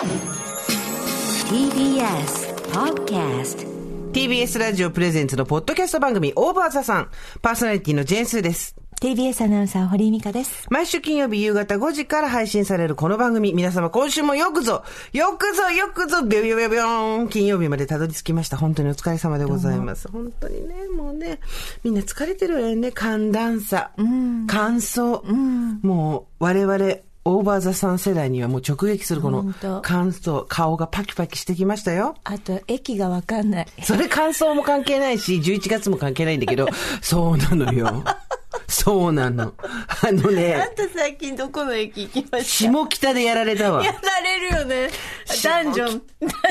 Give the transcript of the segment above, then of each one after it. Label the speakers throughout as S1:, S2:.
S1: TBS Podcast
S2: TBS ラジオプレゼンツのポッドキャスト番組オーバーザさん。パーソナリティのジェーンスーです。
S3: TBS アナウンサー堀井美香です。
S2: 毎週金曜日夕方5時から配信されるこの番組。皆様今週もよくぞ、よくぞ、よくぞ、ビョビョビョビョーン。金曜日までたどり着きました。本当にお疲れ様でございます。本当にね、もうね、みんな疲れてるわよね。寒暖差、乾燥。もう我々、オーバーザさん世代にはもう直撃するこの
S3: 本当
S2: 乾燥、顔がパキパキしてきましたよ。
S3: あと、駅がわかんない。
S2: それ乾燥も関係ないし、11月も関係ないんだけど、そうなのよ。そうなの。あの
S3: あ
S2: ね、
S3: んた最近どこの駅行きまし
S2: 下北でやられたわ
S3: た。やられるよね。ダンジョン。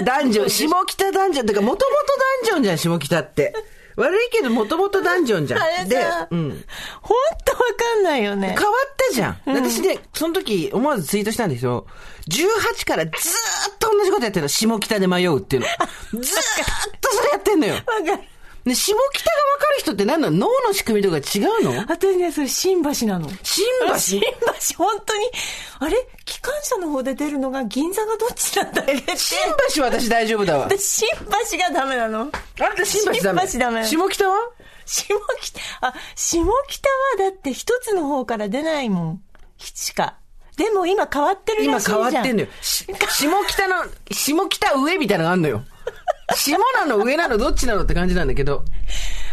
S2: ダンジョン、下北ダンジョンってか、もともとダンジョンじゃん、下北って。悪いけど、もともとダンジョンじゃん。
S3: あれ
S2: で
S3: さ、
S2: うん。
S3: ほんとわかんないよね
S2: 変。わったじゃん。私ね、その時思わずツイートしたんですよ。18からずーっと同じことやってるの。下北で迷うっていうの。ずーっとそれやってんのよ。
S3: わかる。
S2: ね、下北がわかる人って何なの？脳の仕組みとか違うの？
S3: 私ね、それ新橋なの。
S2: 新
S3: 新
S2: 橋
S3: 橋、本当に。あれ？機関車の方で出るのが銀座がどっちなんだっけって。
S2: 新橋は私大丈夫だわ。
S3: 私、新橋がダメなの。
S2: あんた新橋ダメ？
S3: 新橋ダメ
S2: 下北は？
S3: 下北、あ、下北はだって一つの方から出ないもん。しか。でも今変わってる
S2: 今
S3: らしいじゃん。
S2: 変わってんのよ。し下北の、下北上みたいなのがあんのよ。下なの上なのどっちなのって感じなんだけど。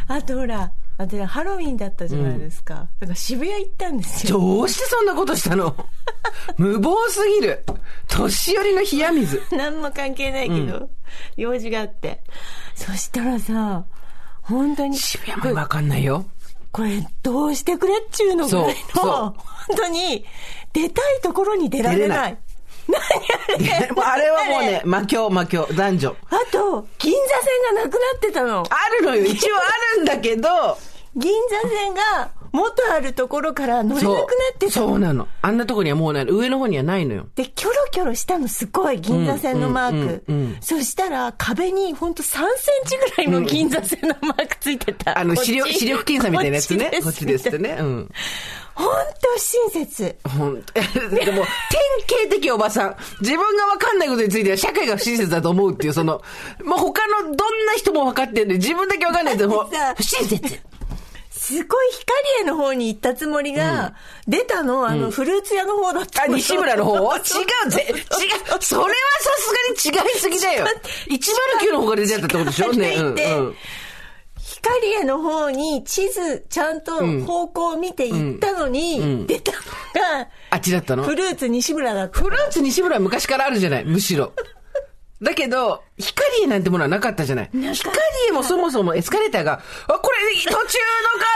S3: あとほら、あとねハロウィンだったじゃないですか。だから渋谷行ったんですよ。
S2: どうしてそんなことしたの？無謀すぎる。年寄りの冷や水。
S3: 何も関係ないけど、用事があって。そしたらさ、本当に、
S2: 渋谷もわかんないよ。
S3: これどうしてくれっちゅうのぐらいの、本当に、出たいところに出られな
S2: い。
S3: 何あれ？
S2: あれはもうね、魔境、魔境、男女。
S3: あと、銀座線がなくなってたの。
S2: あるのよ。一応あるんだけど、
S3: 銀座線が元あるところから乗れなくなってた
S2: そうそうなの。あんなとこにはもうない。上の方にはないのよ。
S3: で、キョロキョロしたのすごい、銀座線のマーク。
S2: うんうんうんうん
S3: そしたら、壁にほんと3センチぐらいの銀座線のマークついてた。
S2: あの、
S3: こっち
S2: 視力、視力検査みたいなやつね。こ
S3: こっちで
S2: すすってね。うん。
S3: ほんと不親切。
S2: ほんと、でも、典型的おばさん。自分が分かんないことについては社会が不親切だと思うっていう、その、もう他のどんな人も分かってるんで、自分だけ分かんないっ不親切。
S3: すごい光栄の方に行ったつもりが、出たの、あの、フルーツ屋の方だった
S2: あ、
S3: の。
S2: 西村の方？違うぜ。違う。それはさすがに違いすぎだよ。109の方から出ちゃったってことでしょ？ね。うん。うん。
S3: 光栄の方に地図、ちゃんと方向を見て行ったのに、出たのが、
S2: あっちだったの？
S3: フルーツ西村だった。
S2: フルーツ西村は昔からあるじゃない、むしろ。だけど、光栄なんてものはなかったじゃない。光栄もそもそもエスカレーターが、あ、これ途中の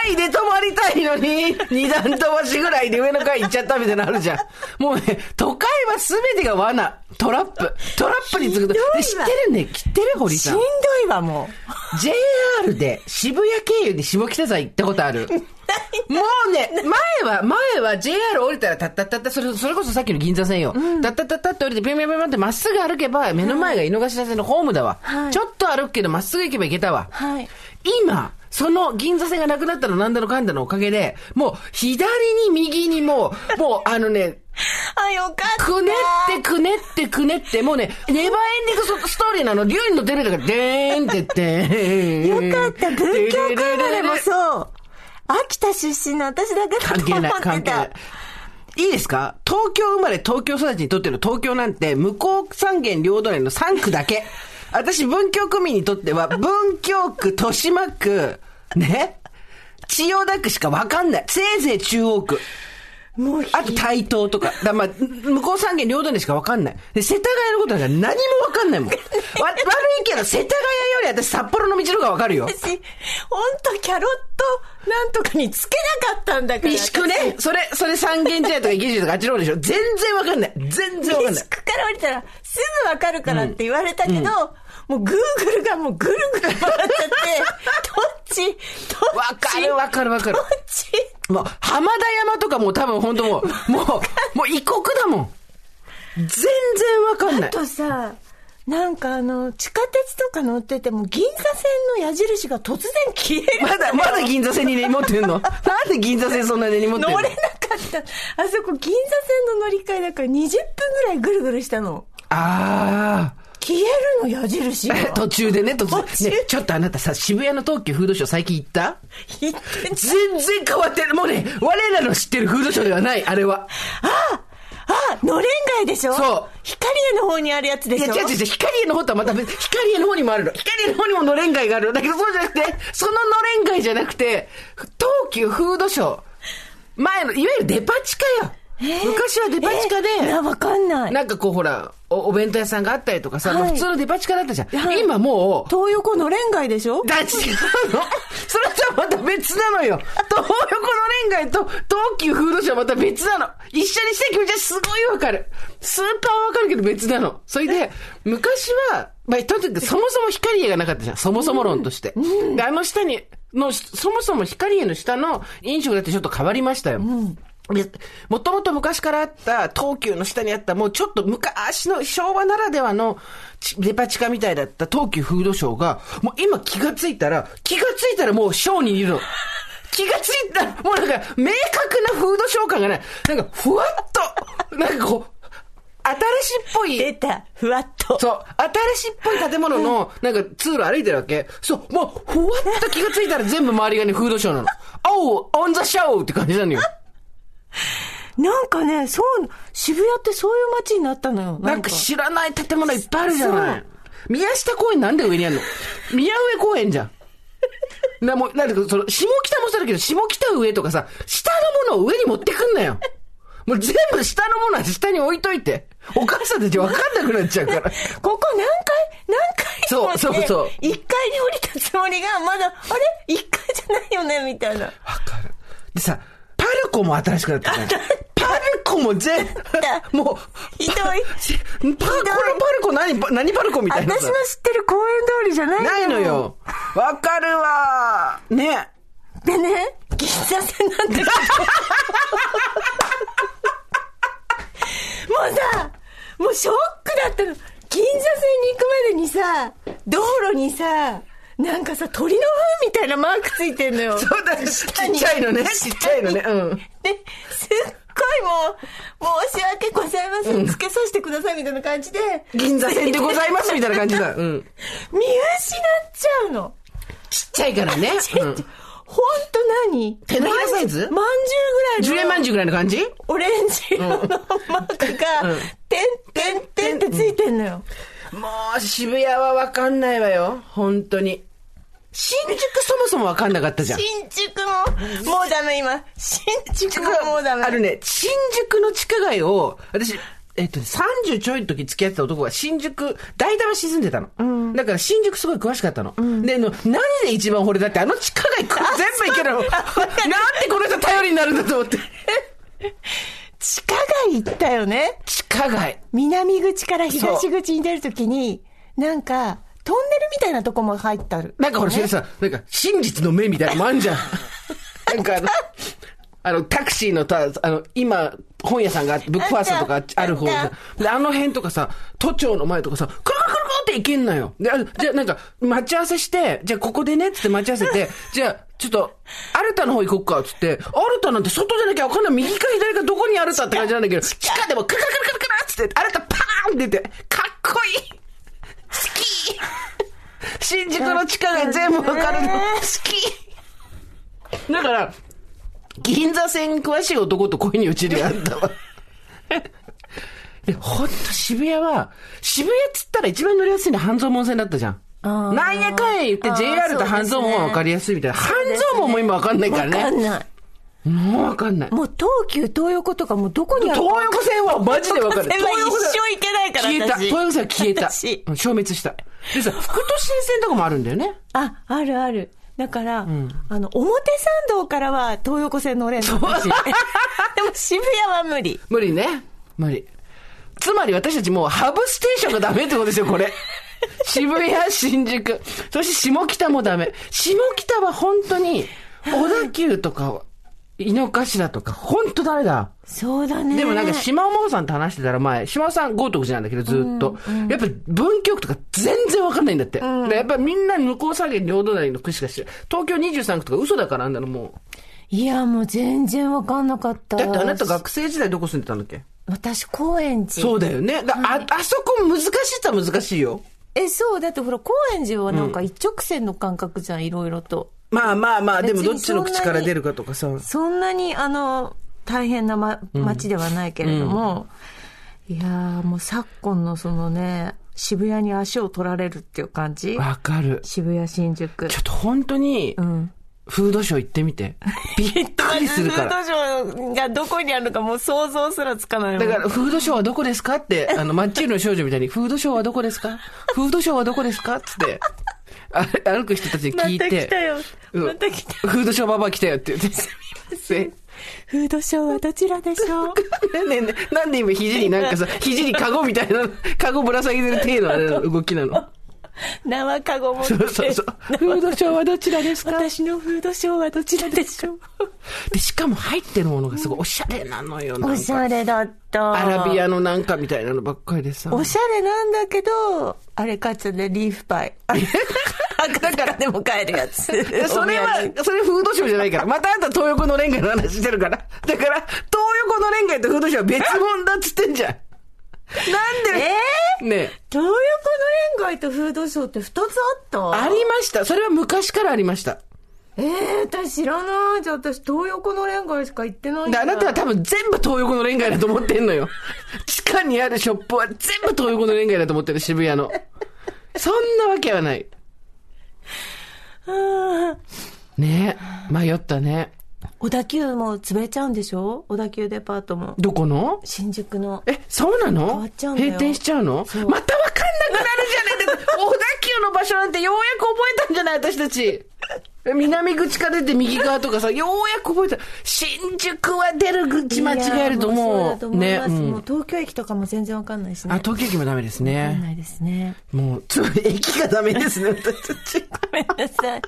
S2: 階で止まりたいのに、二段飛ばしぐらいで上の階行っちゃったみたいなのあるじゃん。もうね、都会は全てが罠、トラップ。トラップに次ぐと。知ってるね、知ってる堀さん
S3: しんど。いわ、もう。
S2: JR で渋谷経由で下北沢行ったことある もうね、前は、前は JR 降りたらたったったった、それ、それこそさっきの銀座線よ。たったったったって降りて、ぴょんぴょんぴょんってまっすぐ歩けば、目の前が井の頭線のホームだわ。
S3: はい
S2: ちょっと歩くけど、まっすぐ行けば行けたわ。
S3: はい。
S2: 今、その銀座線がなくなったのなんだのかんだのおかげで、もう左に右にもう、もうあのね、
S3: あ、よかった。
S2: くねってくねってくねって、もうね、ネバーエンディングスストーリーなの、竜に乗ってるんだから、でーんってって。
S3: よかった。文京区生まれもそう。秋田出身の私だけだと思ってた。
S2: 関係ない、関係ない。いいですか？東京生まれ、東京育ちにとっての東京なんて、向こう三軒両隣の3区だけ。私、文京区民にとっては、文京区、豊島区、ね？千代田区しかわかんない。せいぜい中央区。
S3: もうひ
S2: あと台東とか。だまあ、向こう三軒両隣しかわかんない。で、世田谷のことなんか何もわかんないもん。わ、悪いけど、世田谷より私札幌の道の方がわかるよ。
S3: 私、ほんとキャロットなんとかにつけなかったんだから。
S2: 三宿ね。それ、それ三軒茶屋とか池尻とかあっちの方でしょ。全然わかんない。全然わかんない。
S3: 西区から降りたらすぐわかるからって言われたけど、もうグーグルがもうぐるぐる回っちゃって、どっち？どっち？
S2: わかるわかるわかる
S3: どっ。ち？
S2: もう、浜田山とかもう多分本当もう、もう、もう異国だもん。全然わかんない。
S3: あとさ、なんかあの、地下鉄とか乗ってても、銀座線の矢印が突然消える。
S2: まだ、まだ銀座線に根に持ってんの？なんで銀座線そんな根に持ってんの？
S3: 乗れなかった。あそこ銀座線の乗り換えだから20分ぐらいぐるぐるしたの。
S2: あ
S3: 消えるの矢印。
S2: 途中でね、途中ね、ちょっとあなたさ、渋谷の東急フードショー最近行った？
S3: 言ってん
S2: 全然変わってる。もうね、我らの知ってるフードショーではない、あれは。
S3: あ、のれん街でしょ？
S2: そう
S3: 光栄の方にあるやつで
S2: いや、
S3: しょ
S2: 違う違う違う、光栄の方とはまた別、光栄の方にもあるの。光栄の方にものれん街がある。だけどそうじゃなくて、そののれん街じゃなくて、東急フードショー。前の、いわゆるデパ地下よ。昔はデパ地下で、
S3: えーなわかんない。
S2: なんかこうほら、おお弁当屋さんがあったりとかさ、
S3: はい
S2: 普通のデパ地下だったじゃん。
S3: はい
S2: 今もう、
S3: 東横のれん街でしょ？
S2: だ、違うの それとはまた別なのよ。東横のれん街と東急フードショーはまた別なの。一緒にして気持ちはすごいわかる。スーパーわかるけど別なの。それで、昔は、まあ、とにかくそもそも光栄がなかったじゃん。そもそも論として。で、あの下に、の、そもそも光栄の下の飲食だってちょっと変わりましたよ。で、もともと昔からあった、東急の下にあった、もうちょっと昔の昭和ならではのちデパ地下みたいだった東急フードショーが、もう今気がついたら、気がついたらもうショーにいるの。気がついたら、もうなんか、明確なフードショー感がない。なんか、ふわっと、なんかこう、新しいっぽい、
S3: 出た、ふわっと。
S2: そう、新しいっぽい建物の、なんか通路歩いてるわけそう、もう、ふわっと気がついたら全部周りがね、フードショーなの。おう、オンザショーって感じなのよ。
S3: なんかね、そう、渋谷ってそういう街になったのよ。
S2: なんか知らない建物いっぱいあるじゃな
S3: そ
S2: い。宮下公園なんで上にあるの 宮上公園じゃん。な、もう、なんかその、下北もそうだけど、下北上とかさ、下のものを上に持ってくんなよ。もう全部下のものは下に置いといて。お母さんたち分かんなくなっちゃうから。
S3: ここ何回、何回
S2: そうそうそう
S3: 一階に降りたつもりが、まだ、あれ？一階じゃないよね？みたいな。
S2: わかる。でさ、パルコも新しくなったじゃん。パルコも全、もう、
S3: ひどい
S2: しパルコ、これパルコ何、パ何パルコみたいなさ。
S3: 私の知ってる公園通りじゃない
S2: ないの。よ。わかるわね。
S3: でね、銀座線なんだけど。もうさ、もうショックだったの。銀座線に行くまでにさ、道路にさ、なんかさ、鳥の糞みたいなマークついてんのよ。
S2: そうだ、ちっちゃいのね。ちっちゃいのね。うん。
S3: で、すっごいもう、申し訳ございません。つけさせてくださいみたいな感じで、
S2: 銀座線でございますみたいな感じだ。うん。
S3: 見失っちゃうの。
S2: ちっちゃいからね。うん。
S3: ほんと何？
S2: 手のひらサイズ？
S3: まんじゅうぐらいの。
S2: 十円まんじゅうぐらいの感じ？
S3: オレンジ色のマークが、てんてんてんってついてんのよ。
S2: もう、渋谷はわかんないわよ。本当に。新宿そもそもわかんなかったじゃん。
S3: 新宿も、もうダメ今。新宿ももうダメ。
S2: あるね、新宿の地下街を、私、えっとね、30ちょいの時付き合ってた男が新宿、大田橋住んでたの。だから新宿すごい詳しかったの。で、あの何で一番惚れだってあの地下街 全部行けるの？なんでこの人頼りになるんだと思って。
S3: 地下街行ったよね。
S2: 地下街。
S3: 南口から東口に出るときに、なんか、トンネルみたいなとこも入ってある。
S2: なんかほら、それさ、なんか、真実の目みたいなのもあんじゃん。なんかあの、あの、タクシーのた、あの、今、本屋さんがあって、ブックファーストとかある方
S3: あっ
S2: で、あの辺とかさ、都庁の前とかさ、くるくるくるって行けんのよ。で、あじゃあなんか、待ち合わせして、じゃあここでね、っつって待ち合わせて、じゃあ、ちょっと、アルタの方行こっか、つって、アルタなんて外じゃなきゃわかんない。右か左かどこにアルタって感じなんだけど、地下でもくるくるくるくるくるっつって、アルタパーンって出て、かっこいい好き新宿の地下街全部わかるの。好きだから、銀座線詳しい男と恋に落ちるよ、あんたは。で、ほんと渋谷は、渋谷っつったら一番乗りやすいのは半蔵門線だったじゃん。なんやかんや言って JR と半蔵門は分かりやすいみたいな。半蔵門も今分かんないから
S3: わかん
S2: ね。
S3: ない。
S2: もう分かんない。
S3: もう東急東横とかもうどこにある
S2: 東横線はマジで分かる。
S3: 東横線は一生行けないから
S2: 消えた。
S3: 私
S2: 東横線は消えた。消滅した。でさ、副都心線とかもあるんだよね。
S3: あ、あるある。だから、あの、表参道からは東横線乗れんの私 でも渋谷は無理。
S2: 無理ね。無理。つまり私たちもうハブステーションがダメってことですよ、これ。渋谷、新宿。そして下北もダメ。下北は本当に、小田急とか、井の頭とか、本当ダメだ。
S3: そうだね。
S2: でもなんか島尾さんと話してたら前、島尾さん豪徳寺なんだけどずっと。やっぱ文京区とか全然わかんないんだって。でやっぱみんな向こう下げ両隣の区しか知ら東京23区とか嘘だからあんなのも
S3: いや、もう全然わかんなかった。
S2: う。だってあなた学生時代どこ住んでたんだっけ？
S3: 私、高円寺。
S2: そうだよね。だあ、あそこ難しいっちゃ難しいよ。
S3: え、そう、だってほら、高円寺はなんか一直線の感覚じゃん、いろいろと。
S2: まあまあまあ、でもどっちの口から出るかとかさ。
S3: そんなに、あの、大変な、ま、街ではないけれども、いやー、もう昨今のそのね、渋谷に足を取られるっていう感じ？
S2: わかる。
S3: 渋谷、新宿。
S2: ちょっと本当に、
S3: うん。
S2: フードショー行ってみて。びっくりするから。
S3: フードショーがどこにあるのかもう想像すらつかない
S2: だから、フードショーはどこですかって、あの、マッチールの少女みたいに、フードショーはどこですか？フードショーはどこですか？つって、あ歩く人たちに
S3: ま
S2: 聞いて。
S3: た来たよ。
S2: うん
S3: また来た。
S2: フードショーババア来たよって言って。すみません。
S3: フードショーはどちらでしょう？
S2: ねえねえなんで今肘になんかさ、肘にカゴみたいな、カゴぶら下げてる程度のあれの？動きなの？
S3: 生かご持って。
S2: そうそうそう。フードショーはどちらですか？
S3: 私のフードショーはどちらでしょう？
S2: で、しかも入ってるものがすごいおしゃれなのよ。
S3: お
S2: か
S3: しゃれだった。
S2: アラビアのなんかみたいなのばっかりでさ。
S3: おしゃれなんだけど、あれかつね、リーフパイ。だからでも買えるやつ。
S2: で それは、それフードショーじゃないから。またあんた東横のレンガの話してるから。だから、東横のレンガとフードショーは別物だっつってんじゃん。なんで、
S3: え
S2: ねえ
S3: 東横のレンガイとフードショーって二つあった？
S2: ありました。それは昔からありました。
S3: ええ私知らない。じゃあ私東横のレンガイしか行ってないんだ
S2: であなたは多分全部東横のレンガだと思ってんのよ。地下にあるショップは全部東横のレンガだと思ってる、渋谷の。そんなわけはない。ねえ、迷ったね。
S3: 小田急も潰れちゃうんでしょ？小田急デパートも。
S2: どこの？
S3: 新宿の。
S2: え、そうなの？
S3: 変わっちゃうんだよ
S2: 閉店しちゃうの？またわかんなくなるじゃない。小田急の場所なんてようやく覚えたんじゃない私たち。南口から出て右側とかさ、ようやく覚えた。新宿は出る口間違えるとも
S3: そうだと
S2: う、
S3: 思います。
S2: うん
S3: もう東京駅とかも全然わかんないしね。
S2: あ、東京駅もダメです
S3: わかん
S2: ね。
S3: ないですね。
S2: もう、つ駅がダメですね、私たち。
S3: ごめんなさい。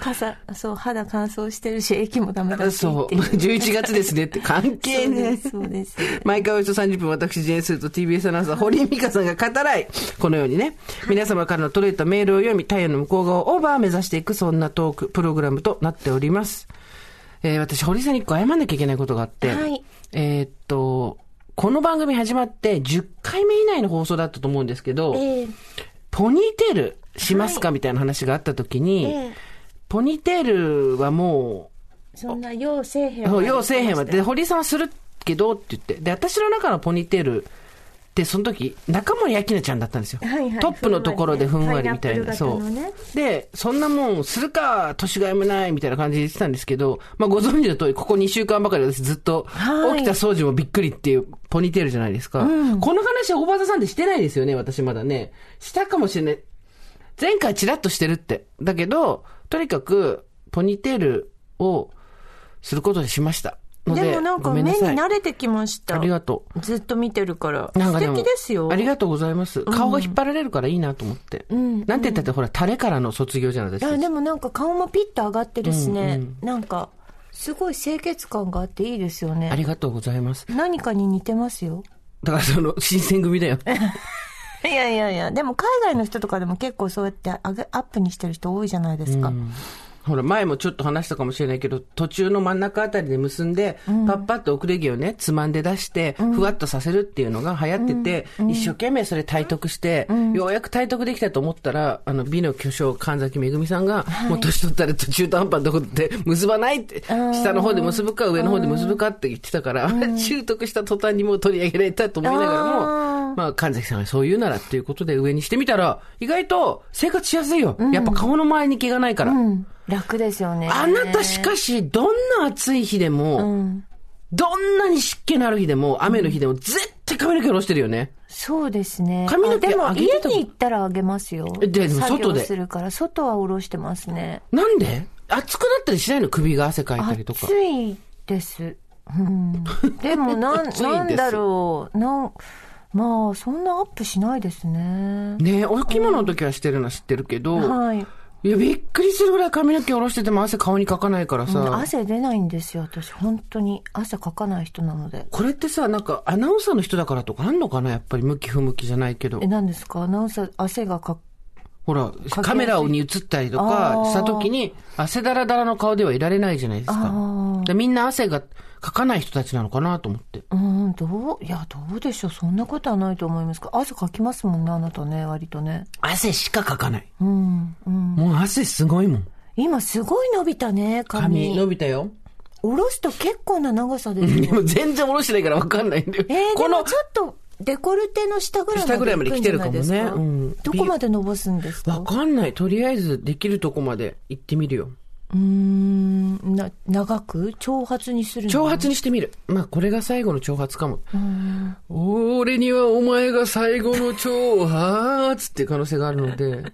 S3: 傘、そう、肌乾燥してるし、駅もダメだし
S2: そう、
S3: っていう。
S2: 11 月ですねって関係ね。
S3: そうです。そうです。
S2: 毎回およそ30分、私、ジェーンスーと TBS アナウンサー、堀井美香さんが語らい、このようにね、皆様からの届いたメールを読み、太陽の向こう側をオーバー目指していく、そんなトーク、プログラムとなっております。えー私、堀井さんに一個謝んなきゃいけないことがあって、
S3: はい。
S2: えーっと、この番組始まって10回目以内の放送だったと思うんですけど、
S3: ええ。
S2: ポニーテールしますか、みたいな話があった時に、
S3: ええ
S2: ポニーテールはもう、
S3: そんな、要せえへん
S2: そう、要せえへんわ。で、堀井さんはするけどって言って。で、私の中のポニーテールって、その時、中森明菜ちゃんだったんですよ。
S3: はいはい
S2: トップのところでふんわりみたいな。
S3: パイナップル
S2: そう。で、そんなもんするか、年がいもないみたいな感じで言ってたんですけど、まあご存知の通り、ここ2週間ばかり私ずっと、
S3: はい
S2: 起きた掃除もびっくりっていうポニーテールじゃないですか。この話は大場さんでしてないですよね、私まだね。したかもしれない。前回チラッとしてるって。だけど、とにかく、ポニーテールをすることにしました。ので、
S3: でもなんか目に慣れてきました。
S2: ありがと
S3: ずっと見てるから。
S2: う。なんか
S3: 素敵ですよ。
S2: ありがとうございます。顔が引っ張られるからいいなと思って。
S3: ん
S2: なんて言ったってほら、タレからの卒業じゃないですか。
S3: いや、でもなんか顔もピッと上がってるしね。
S2: うん
S3: なんか、すごい清潔感があっていいですよ
S2: あ
S3: ね。
S2: りがとうございます。
S3: 何かに似てますよ。
S2: だからその、新選組だよ。
S3: いやいやいや、でも海外の人とかでも結構そうやって上げアップにしてる人多いじゃないですか。
S2: ほら、前もちょっと話したかもしれないけど、途中の真ん中あたりで結んで、パッパッと遅れ毛をね、つまんで出して、ふわっとさせるっていうのが流行ってて、一生懸命それ体得して、ようやく体得できたと思ったら、あの、美の巨匠、神崎めぐみさんが、もう年取ったら途中途半端なとこで結ばないって、下の方で結ぶか上の方で結ぶかって言ってたから、習得した途端にもう取り上げられたと思いながらも、まあ、神崎さんがそう言うならっていうことで上にしてみたら、意外と生活しやすいよ。やっぱ顔の前に毛がないから。
S3: うん。楽ですよね。
S2: あなたしかし、どんな暑い日でも、
S3: うん。
S2: どんなに湿気のある日でも、雨の日でも、絶対髪の毛下ろしてるよね。
S3: そうですね。
S2: 髪の毛
S3: あでも家に行ったらあげますよ。
S2: えででも
S3: 作業
S2: 外です
S3: るから、外は下ろしてますね。
S2: なんで？暑くなったりしないの？首が汗かいたりとか。
S3: 暑いです。うん。でも なん、なんだろう。なん、まあ、そんなアップしないですね。
S2: ねえ、お着物の時はしてるのは知ってるけど、
S3: はい。
S2: いや、びっくりするぐらい髪の毛下ろしてても汗顔にかかないから
S3: うん
S2: さ。
S3: 汗出ないんですよ、私。本当に。汗かかない人なので。
S2: これってさ、なんかアナウンサーの人だからとかあんのかな？やっぱり向き不向きじゃないけど
S3: え、。何ですか？アナウンサー、汗がか、
S2: ほら、カメラに映ったりと
S3: あ
S2: か
S3: ー
S2: した時に、汗だらだらの顔ではいられないじゃないですか
S3: あ。
S2: でみんな汗が書かない人たちなのかなと思って。
S3: うん、どういや、どうでしょう。そんなことはないと思いますか。汗かきますもんね、あなたね、割とね。
S2: 汗しかかかない。
S3: うん、うん。
S2: もう汗すごいもん。
S3: 今すごい伸びたね、髪。
S2: 髪伸びたよ。
S3: 下ろすと結構な長さですよ。
S2: で も全然下ろしてないから分かんないんだよ。
S3: えー、
S2: この
S3: ちょっと、デコルテの下ぐらいまで
S2: 下ぐらいまで来てるかもねうん
S3: どこまで伸ばすんですか？
S2: わかんない。とりあえずできるとこまで行ってみるよ。
S3: うーん、な、長く？長髪にするの？
S2: 挑発にしてみる。まあ、これが最後の挑発かも。俺にはお前が最後の挑発って可能性があるので、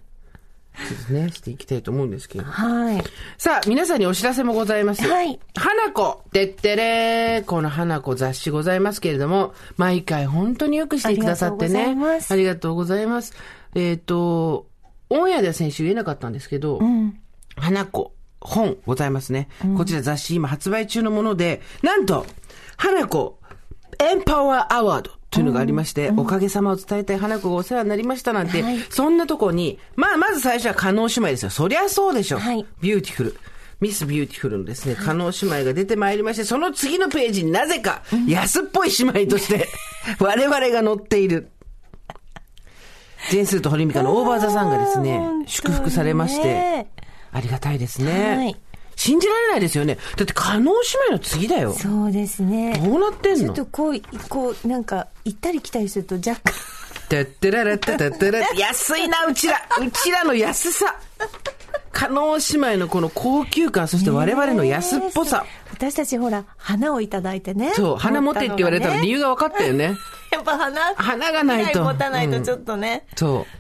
S2: ちょっとね、していきたいと思うんですけど。
S3: はい。
S2: さあ、皆さんにお知らせもございます。
S3: はい。
S2: 花子、てってれー、この花子雑誌ございますけれども、毎回本当によくしてくださってね。
S3: ありがとうございます
S2: ありがとうございます。えっ、と、オンエアでは先週言えなかったんですけど、
S3: うん。
S2: 花子、本ございますね。こちら雑誌今発売中のもので、なんと、 Hanako、エンパワーアワードというのがありまして、おかげさまを伝えたい Hanako がお世話になりましたなんて、
S3: はい
S2: そんなとこに、まあ、まず最初は叶姉妹ですよ。そりゃそうでしょ。
S3: はい
S2: ビューティフル。ミスビューティフルのですね、叶姉妹が出てまいりまして、その次のページになぜか、安っぽい姉妹として、我々が載っている。ジェーン・スーと堀井美香の OVER THE SUNがですね祝福されまして、ありがたいですね。
S3: はい
S2: 信じられないですよね。だって、加納姉妹の次だよ。
S3: そうですね。
S2: どうなってんの？
S3: ちょっとこう、こう、なんか、行ったり来たりすると若干、
S2: てってららってってってら 安いな、うちら。うちらの安さ。加納姉妹のこの高級感、そして我々の安っぽさ。
S3: 私たちほら、花をいただいてね。
S2: そう、花持ってって言われたら理
S3: 由。
S2: 由が分かったよね。
S3: やっぱ花、
S2: 花がないと
S3: 持たないとちょっとね、
S2: そう。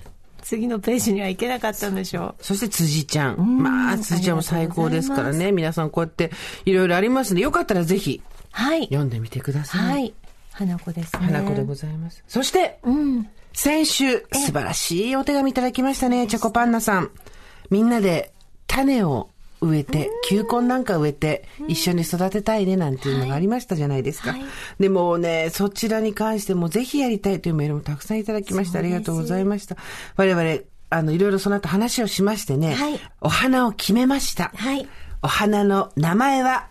S3: 次のページには行けなかったんでしょ
S2: そして辻ちゃん。まあ、辻ちゃんも最高ですからね。皆さんこうやっていろいろありますんで、よかったらぜひ
S3: う。はい。
S2: 読んでみてください。
S3: はい。花子ですね。
S2: 花子でございます。そして、
S3: うん。
S2: 先週、素晴らしいお手紙いただきましたね、チョコパンナさん。みんなで種を植えて、球根なんか植えて、一緒に育てたいねなんていうのがありましたじゃないですか。
S3: はい
S2: でもね、そちらに関してもぜひやりたいというメールもたくさんいただきまして、ありがとうございました。我々、あの、いろいろその後話をしましてね、
S3: はい
S2: お花を決めました。
S3: はい。
S2: お花の名前は、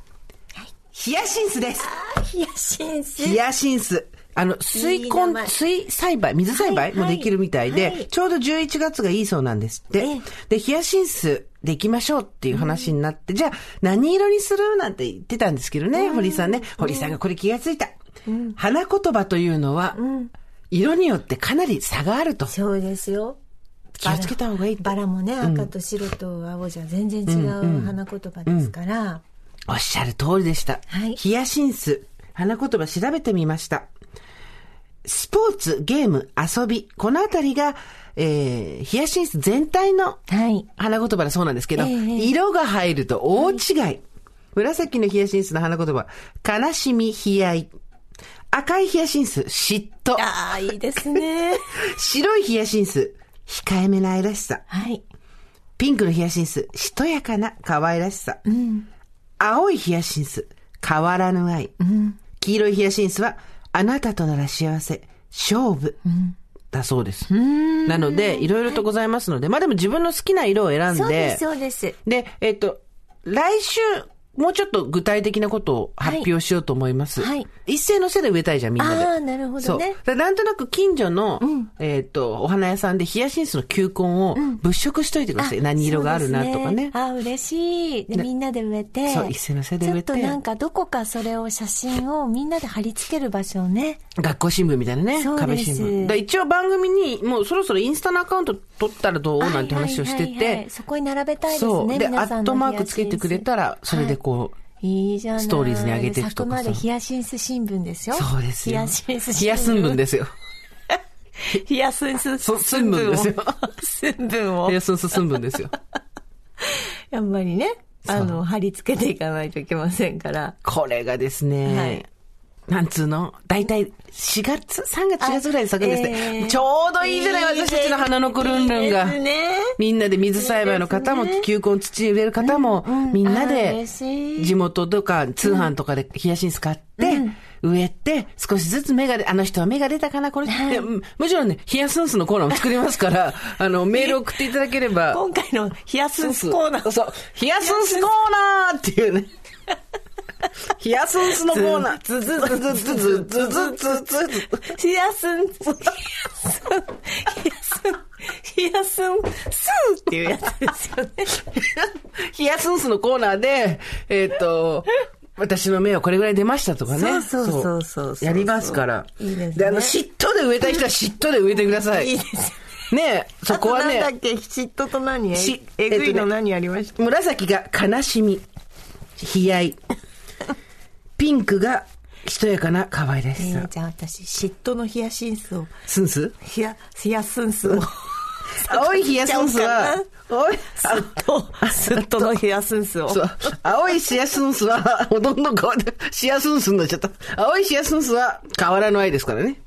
S2: ヒヤシンスです。
S3: ヒヤシンス。
S2: ヒヤシンス。あの、水根、
S3: 前
S2: 水栽培、水栽
S3: はい
S2: 培もできるみたいで、
S3: はい
S2: ちょうど11月がいいそうなんですって。
S3: ええ
S2: で、ヒヤシンスで行きましょうっていう話になって、じゃあ何色にするなんて言ってたんですけどね、堀さんね。堀さんがこれ気がついた。花言葉というのは、色によってかなり差があると。
S3: そうですよ。
S2: 気をつけた方がいいと
S3: バラもね、赤と白と青じゃ全然違う花言葉ですから。
S2: おっしゃる通りでした。
S3: はい
S2: ヒヤシンス、花言葉調べてみました。スポーツ、ゲーム、遊び、このあたりが、えー、ヒヤシンス全体の
S3: はい。
S2: 花言葉だそうなんですけど、
S3: ええ
S2: 色が入ると大違い。紫のヒヤシンスの花言葉、悲しみ、悲哀。赤いヒヤシンス、嫉妬。
S3: ああ、いいですね。
S2: 白いヒヤシンス、控えめな愛らしさ。
S3: はい。
S2: ピンクのヒヤシンス、しとやかな可愛らしさ。
S3: うん。
S2: 青いヒヤシンス、変わらぬ愛。黄色いヒヤシンスは、あなたとなら幸せ、勝負。だそうです。なので、いろいろとございますので、まあでも自分の好きな色を選ん
S3: そうで、
S2: です
S3: そうです。
S2: で、えっと、来週、もうちょっと具体的なことを発表しようと思います。
S3: はい
S2: 一斉のせで植えたいじゃん、みんなで。
S3: ああ、なるほ
S2: そう。
S3: どね
S2: だ。からなんとなく近所の、えっ、と、お花屋さんでヒヤシンスの球根を物色しといてください。何色があるなとかね。
S3: あ、あ嬉しい。で、みんなで植えて。
S2: そう一斉のせで植えて
S3: ちょっとなんかどこかそれを写真をみんなで貼り付ける場所をね。
S2: 学校新聞みたいなね。
S3: そうです
S2: 壁新聞。一応番組に、もうそろそろインスタのアカウント取ったらどうなんて話をして
S3: はいはいはいはい
S2: て。
S3: そこに並べたいですね。
S2: そう。で、アットマークつけてくれたら、それでこう、
S3: いいじゃない。
S2: ストーリーズに上げていくとかさ
S3: あくまでヒヤシンス新聞ですよ。
S2: そうですよ。
S3: ヒヤシンス新聞。
S2: ヒヤスン文ですよ。
S3: ヒヤシンス
S2: そ新聞ですよ
S3: 新聞を
S2: ヒ。ヤスンス新聞ですよ。
S3: やっぱりね、あの、貼り付けていかないといけませんから。
S2: これがですね、
S3: はい
S2: なんつうの？大体4月 ?3 月4月ぐらいで咲くんですね、
S3: えー
S2: ちょうどいいじゃない、私たちの花の子ルンルンが。
S3: ね
S2: みんなで水栽培の方も、
S3: ね
S2: 球根土に植える方も、みんな
S3: あ
S2: で
S3: 嬉しい
S2: 地元とか通販とかでヒヤシンス買って、植えて、少しずつ芽が出、あの人は芽が出たかな、これ、
S3: はい
S2: もちろんね、ヒヤシンスのコーナーも作りますから、あの、メール送っていただければ。
S3: 今回のヒヤスンスコーナー。
S2: そう。ヒヤスンスコーナーっていうね。ヒヤスンスのコーナー。ズズズズズズズズズズ
S3: ヒヤスン、ス、ヒヤスン、ヒヤスン、スーっていうやつですよね。
S2: ヒヤスンスのコーナーで、えっ、と、私の目はこれぐらい出ましたとかね。
S3: そうそうそうそうそう
S2: やりますから。
S3: いいですねで
S2: あの、嫉妬で植えたい人は嫉妬で植えてください。
S3: いいですよ。
S2: ねえ、そこはね
S3: あとなんだ、っけ嫉妬と何
S2: し
S3: えぐいの何ありました、
S2: 紫が悲しみ、悲哀。ピンクがしとやかな可愛らしさ
S3: えー。じゃあ私、嫉妬のヒヤシンスを、
S2: スンス？
S3: ヒヤ、ヒヤスンスを、
S2: 青いヒヤスンスは、おい、
S3: スッと、スッとのヒヤスンスを。
S2: そう。青いシアスンスは、ほとんど変わって、シアスンスになっちゃった。青いシアスンスは、変わらぬ愛ですからね。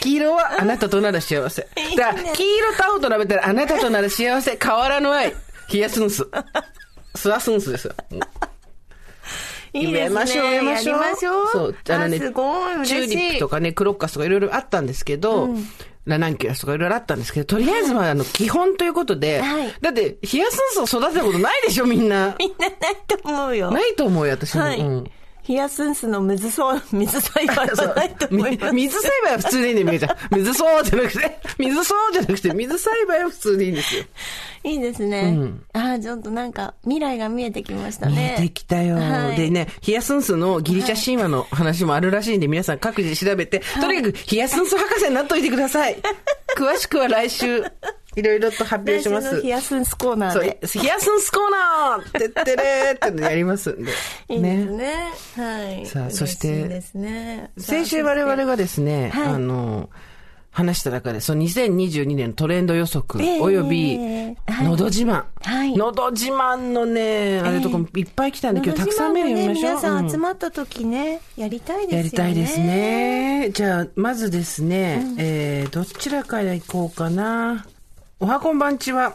S2: 黄色は、あなたとなら幸せ。だから、黄色と青と並べたら、あなたとなら幸せ、変わらぬ愛。ヒアスンス。スアスンスですよ。
S3: いいですね。
S2: 植えましょう、植えましょう。
S3: やりましょう。
S2: そう。あのね、
S3: すごい嬉しい。
S2: チューリップとかね、クロッカスとかいろいろあったんですけど、ラナンキュラスとかいろいろあったんですけど、とりあえずは、あの、基本ということで、
S3: はい
S2: だって、ヒヤスンスを育てたことないでしょ、みんな。
S3: みんなないと思うよ。
S2: ないと思うよ、私も。
S3: はい。
S2: うん
S3: ヒヤスンスの水そう、水栽培はないと思います。
S2: み水栽培は普通でいいんだよ、みーちゃん。水そうじゃなくて、水そうじゃなくて、水栽培は普通でいいんですよ。
S3: いいですね。ああ、ちょっとなんか、未来が見えてきましたね。
S2: 見えてきたよ。
S3: はい
S2: でね、ヒヤスンスのギリシャ神話の話もあるらしいんで、皆さん各自調べて、とにかくヒヤスンス博士になっといてください。詳しくは来週、いろいろと発表します
S3: ヒ。ヤスンスコーナ
S2: そう
S3: ーで。、
S2: ヒヤスンスコーナーてってれーってのやりますんで。
S3: いいですね。はい。
S2: さあそして。先週我々がですね、
S3: はい
S2: あの、話した中で、その2022年のトレンド予測、
S3: ええ
S2: および、
S3: はい
S2: のど自慢。
S3: はい
S2: のど自慢のね、あれとかもいっぱい来たんで、今日たくさんメール読みましょう。
S3: 皆さ
S2: うんん
S3: 集まった時ね、やりたいですよね。
S2: やりたいです。ね。じゃあ、まずですね、えー、どちらから行こうかな。おはこんばんちは。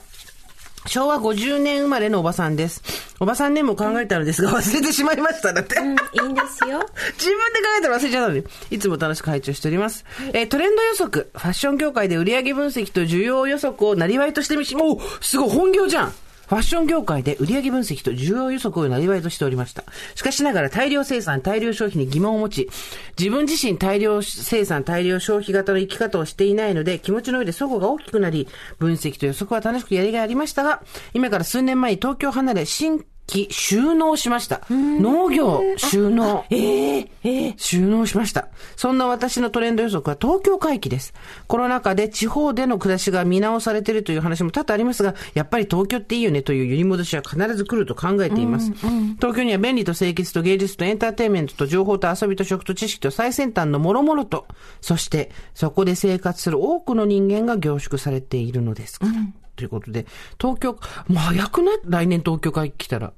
S2: 昭和50年生まれのおばさんです。おばさんネームを考えたのですが、忘れてしまいました。だって。
S3: うん、いいんですよ。
S2: 自分で考えたら忘れちゃったので、いつも楽しく拝聴しております。えートレンド予測、ファッション業界で売上分析と需要予測をなりわいとしてみし、もう、すごい本業じゃんファッション業界で売上分析と需要予測をなりわいとしておりました。しかしながら大量生産、大量消費に疑問を持ち、自分自身大量生産、大量消費型の生き方をしていないので、気持ちの上で祖母が大きくなり、分析と予測は楽しくやりがいありましたが、今から数年前に東京離れ、新規収納しました。農業、収納。
S3: ええええ
S2: 収納しました。そんな私のトレンド予測は東京回帰です。コロナ禍で地方での暮らしが見直されているという話も多々ありますが、やっぱり東京っていいよねという揺り戻しは必ず来ると考えています。東京には便利と清潔と芸術とエンターテインメントと情報と遊びと食と知識と最先端の諸々と、そしてそこで生活する多くの人間が凝縮されているのですから。ということで、東京、もう早くない？来年東京回帰来たら。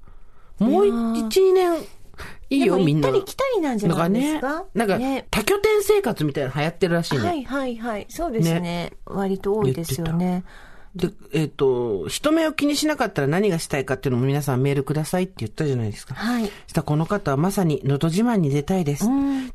S2: もう1、2年、いいよ、みんな。
S3: 行ったり来たりなんじゃないですか？
S2: なんか、
S3: ね
S2: 多拠点生活みたいなの流行ってるらしいね。
S3: はいはいはい。そうですね。
S2: ね
S3: 割と多いですよね。
S2: で、えっ、と、人目を気にしなかったら何がしたいかっていうのも皆さんメールくださいって言ったじゃないですか。
S3: はい
S2: そしたらこの方はまさにのど自慢に出たいです。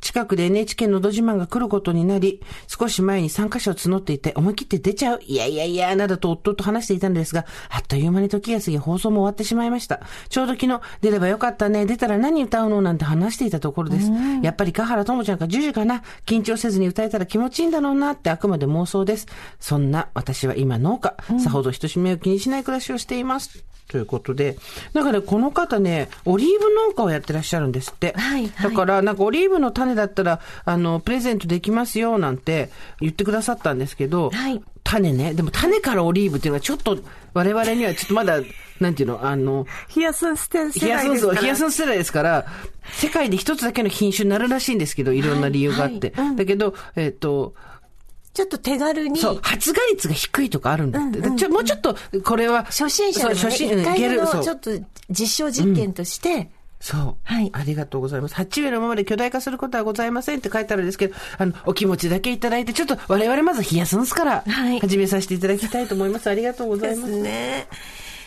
S2: 近くで NHK のど自慢が来ることになり、少し前に参加者を募っていて、思い切って出ちゃう、いやいやいや、などと夫と話していたのですが、あっという間に時が過ぎ放送も終わってしまいました。ちょうど昨日、出ればよかったね、出たら何歌うのなんて話していたところです。やっぱり香原智ちゃんかジュジュかな、緊張せずに歌えたら気持ちいいんだろうなってあくまで妄想です。そんな私は今農家、さほど人しめを気にしない暮らしをしています。ということで、なんかね、この方ね、オリーブ農家をやってらっしゃるんですって。
S3: はいはい。
S2: だから、なんかオリーブの種だったら、あの、プレゼントできますよ、なんて言ってくださったんですけど、
S3: はい。
S2: 種ね、でも種からオリーブっていうのはちょっと、我々にはちょっとまだ、なんていうの、あの、
S3: ヒヤスンステン世代ですから。
S2: ヒヤスンス世代ですから、世界で一つだけの品種になるらしいんですけど、いろんな理由があって。
S3: はい。はい。うん。
S2: だけど、えっ、と、
S3: ちょっと手軽に。
S2: そう、発芽率が低いとかあるんだって。でちょもうちょっと、これは、
S3: 初心者でもね、
S2: 初心、
S3: 一回のちょっと実証実験として、
S2: そう。
S3: はい
S2: ありがとうございます。鉢植えのままで巨大化することはございませんって書いてあるんですけど、あの、お気持ちだけいただいて、ちょっと我々まず冷やすんすから、
S3: はい
S2: 始めさせていただきたいと思います。ありがとうござい
S3: で
S2: ますす。
S3: ね。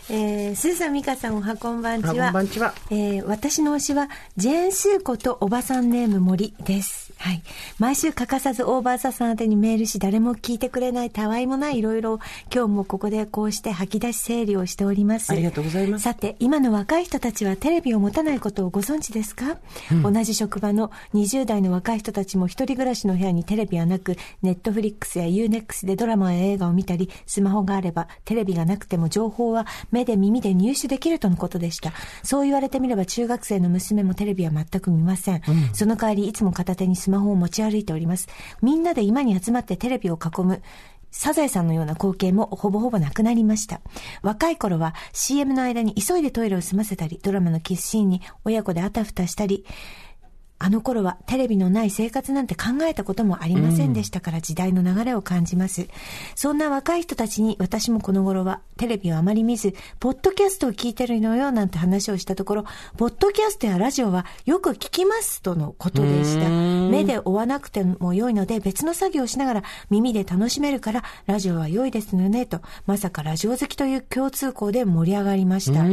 S3: えー、スーザン美香さんおはこんばんちは。
S2: おはこんばんちは
S3: えー、私の推しは、ジェーン・スーことおばさんネーム森です。はい。毎週欠かさずオーバーサさん宛てにメールし、誰も聞いてくれない、たわいもないいろいろ、今日もここでこうして吐き出し整理をしております。
S2: ありがとうございます
S3: さて、今の若い人たちはテレビを持たないことをご存知ですか、同じ職場の20代の若い人たちも一人暮らしの部屋にテレビはなく、ネットフリックスや UNEX でドラマや映画を見たり、スマホがあれば、テレビがなくても情報は目で耳で入手できるとのことでした。そう言われてみれば中学生の娘もテレビは全く見ません。その代わりいつも片手にスマホを持ち歩いております。みんなで今に集まってテレビを囲む。サザエさんのような光景もほぼほぼなくなりました。若い頃は CM の間に急いでトイレを済ませたり、ドラマのキスシーンに親子であたふたしたり、あの頃はテレビのない生活なんて考えたこともありませんでしたから時代の流れを感じます。そんな若い人たちに私もこの頃はテレビをあまり見ず、ポッドキャストを聞いてるのよなんて話をしたところ、ポッドキャストやラジオはよく聞きますとのことでした。目で追わなくても良いので別の作業をしながら耳で楽しめるからラジオは良いですよねと、まさかラジオ好きという共通項で盛り上がりました。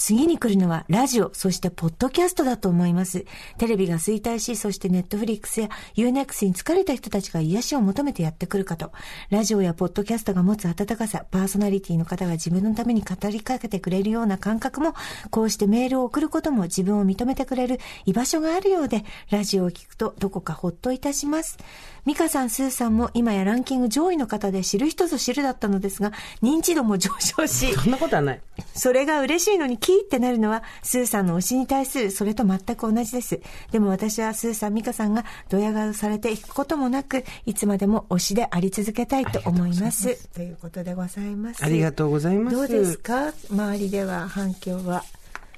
S3: 次に来るのはラジオ、そしてポッドキャストだと思います。テレビが衰退し、そしてネットフリックスや UNEX に疲れた人たちが癒しを求めてやってくるかと。ラジオやポッドキャストが持つ温かさ、パーソナリティの方が自分のために語りかけてくれるような感覚も、こうしてメールを送ることも自分を認めてくれる居場所があるようで、ラジオを聞くとどこかほっといたします。ミカさん、スーさんも今やランキング上位の方で知る人ぞ知るだったのですが、認知度も上昇し、
S2: そんなことはない。
S3: それが嬉しいのにキーってなるのは、スーさんの推しに対するそれと全く同じです。でも私はスーさん、ミカさんがドヤ顔されていくこともなく、いつまでも推しであり続けたいと思います。ということでございます。
S2: ありがとうございます。
S3: どうですか？周りでは反響は。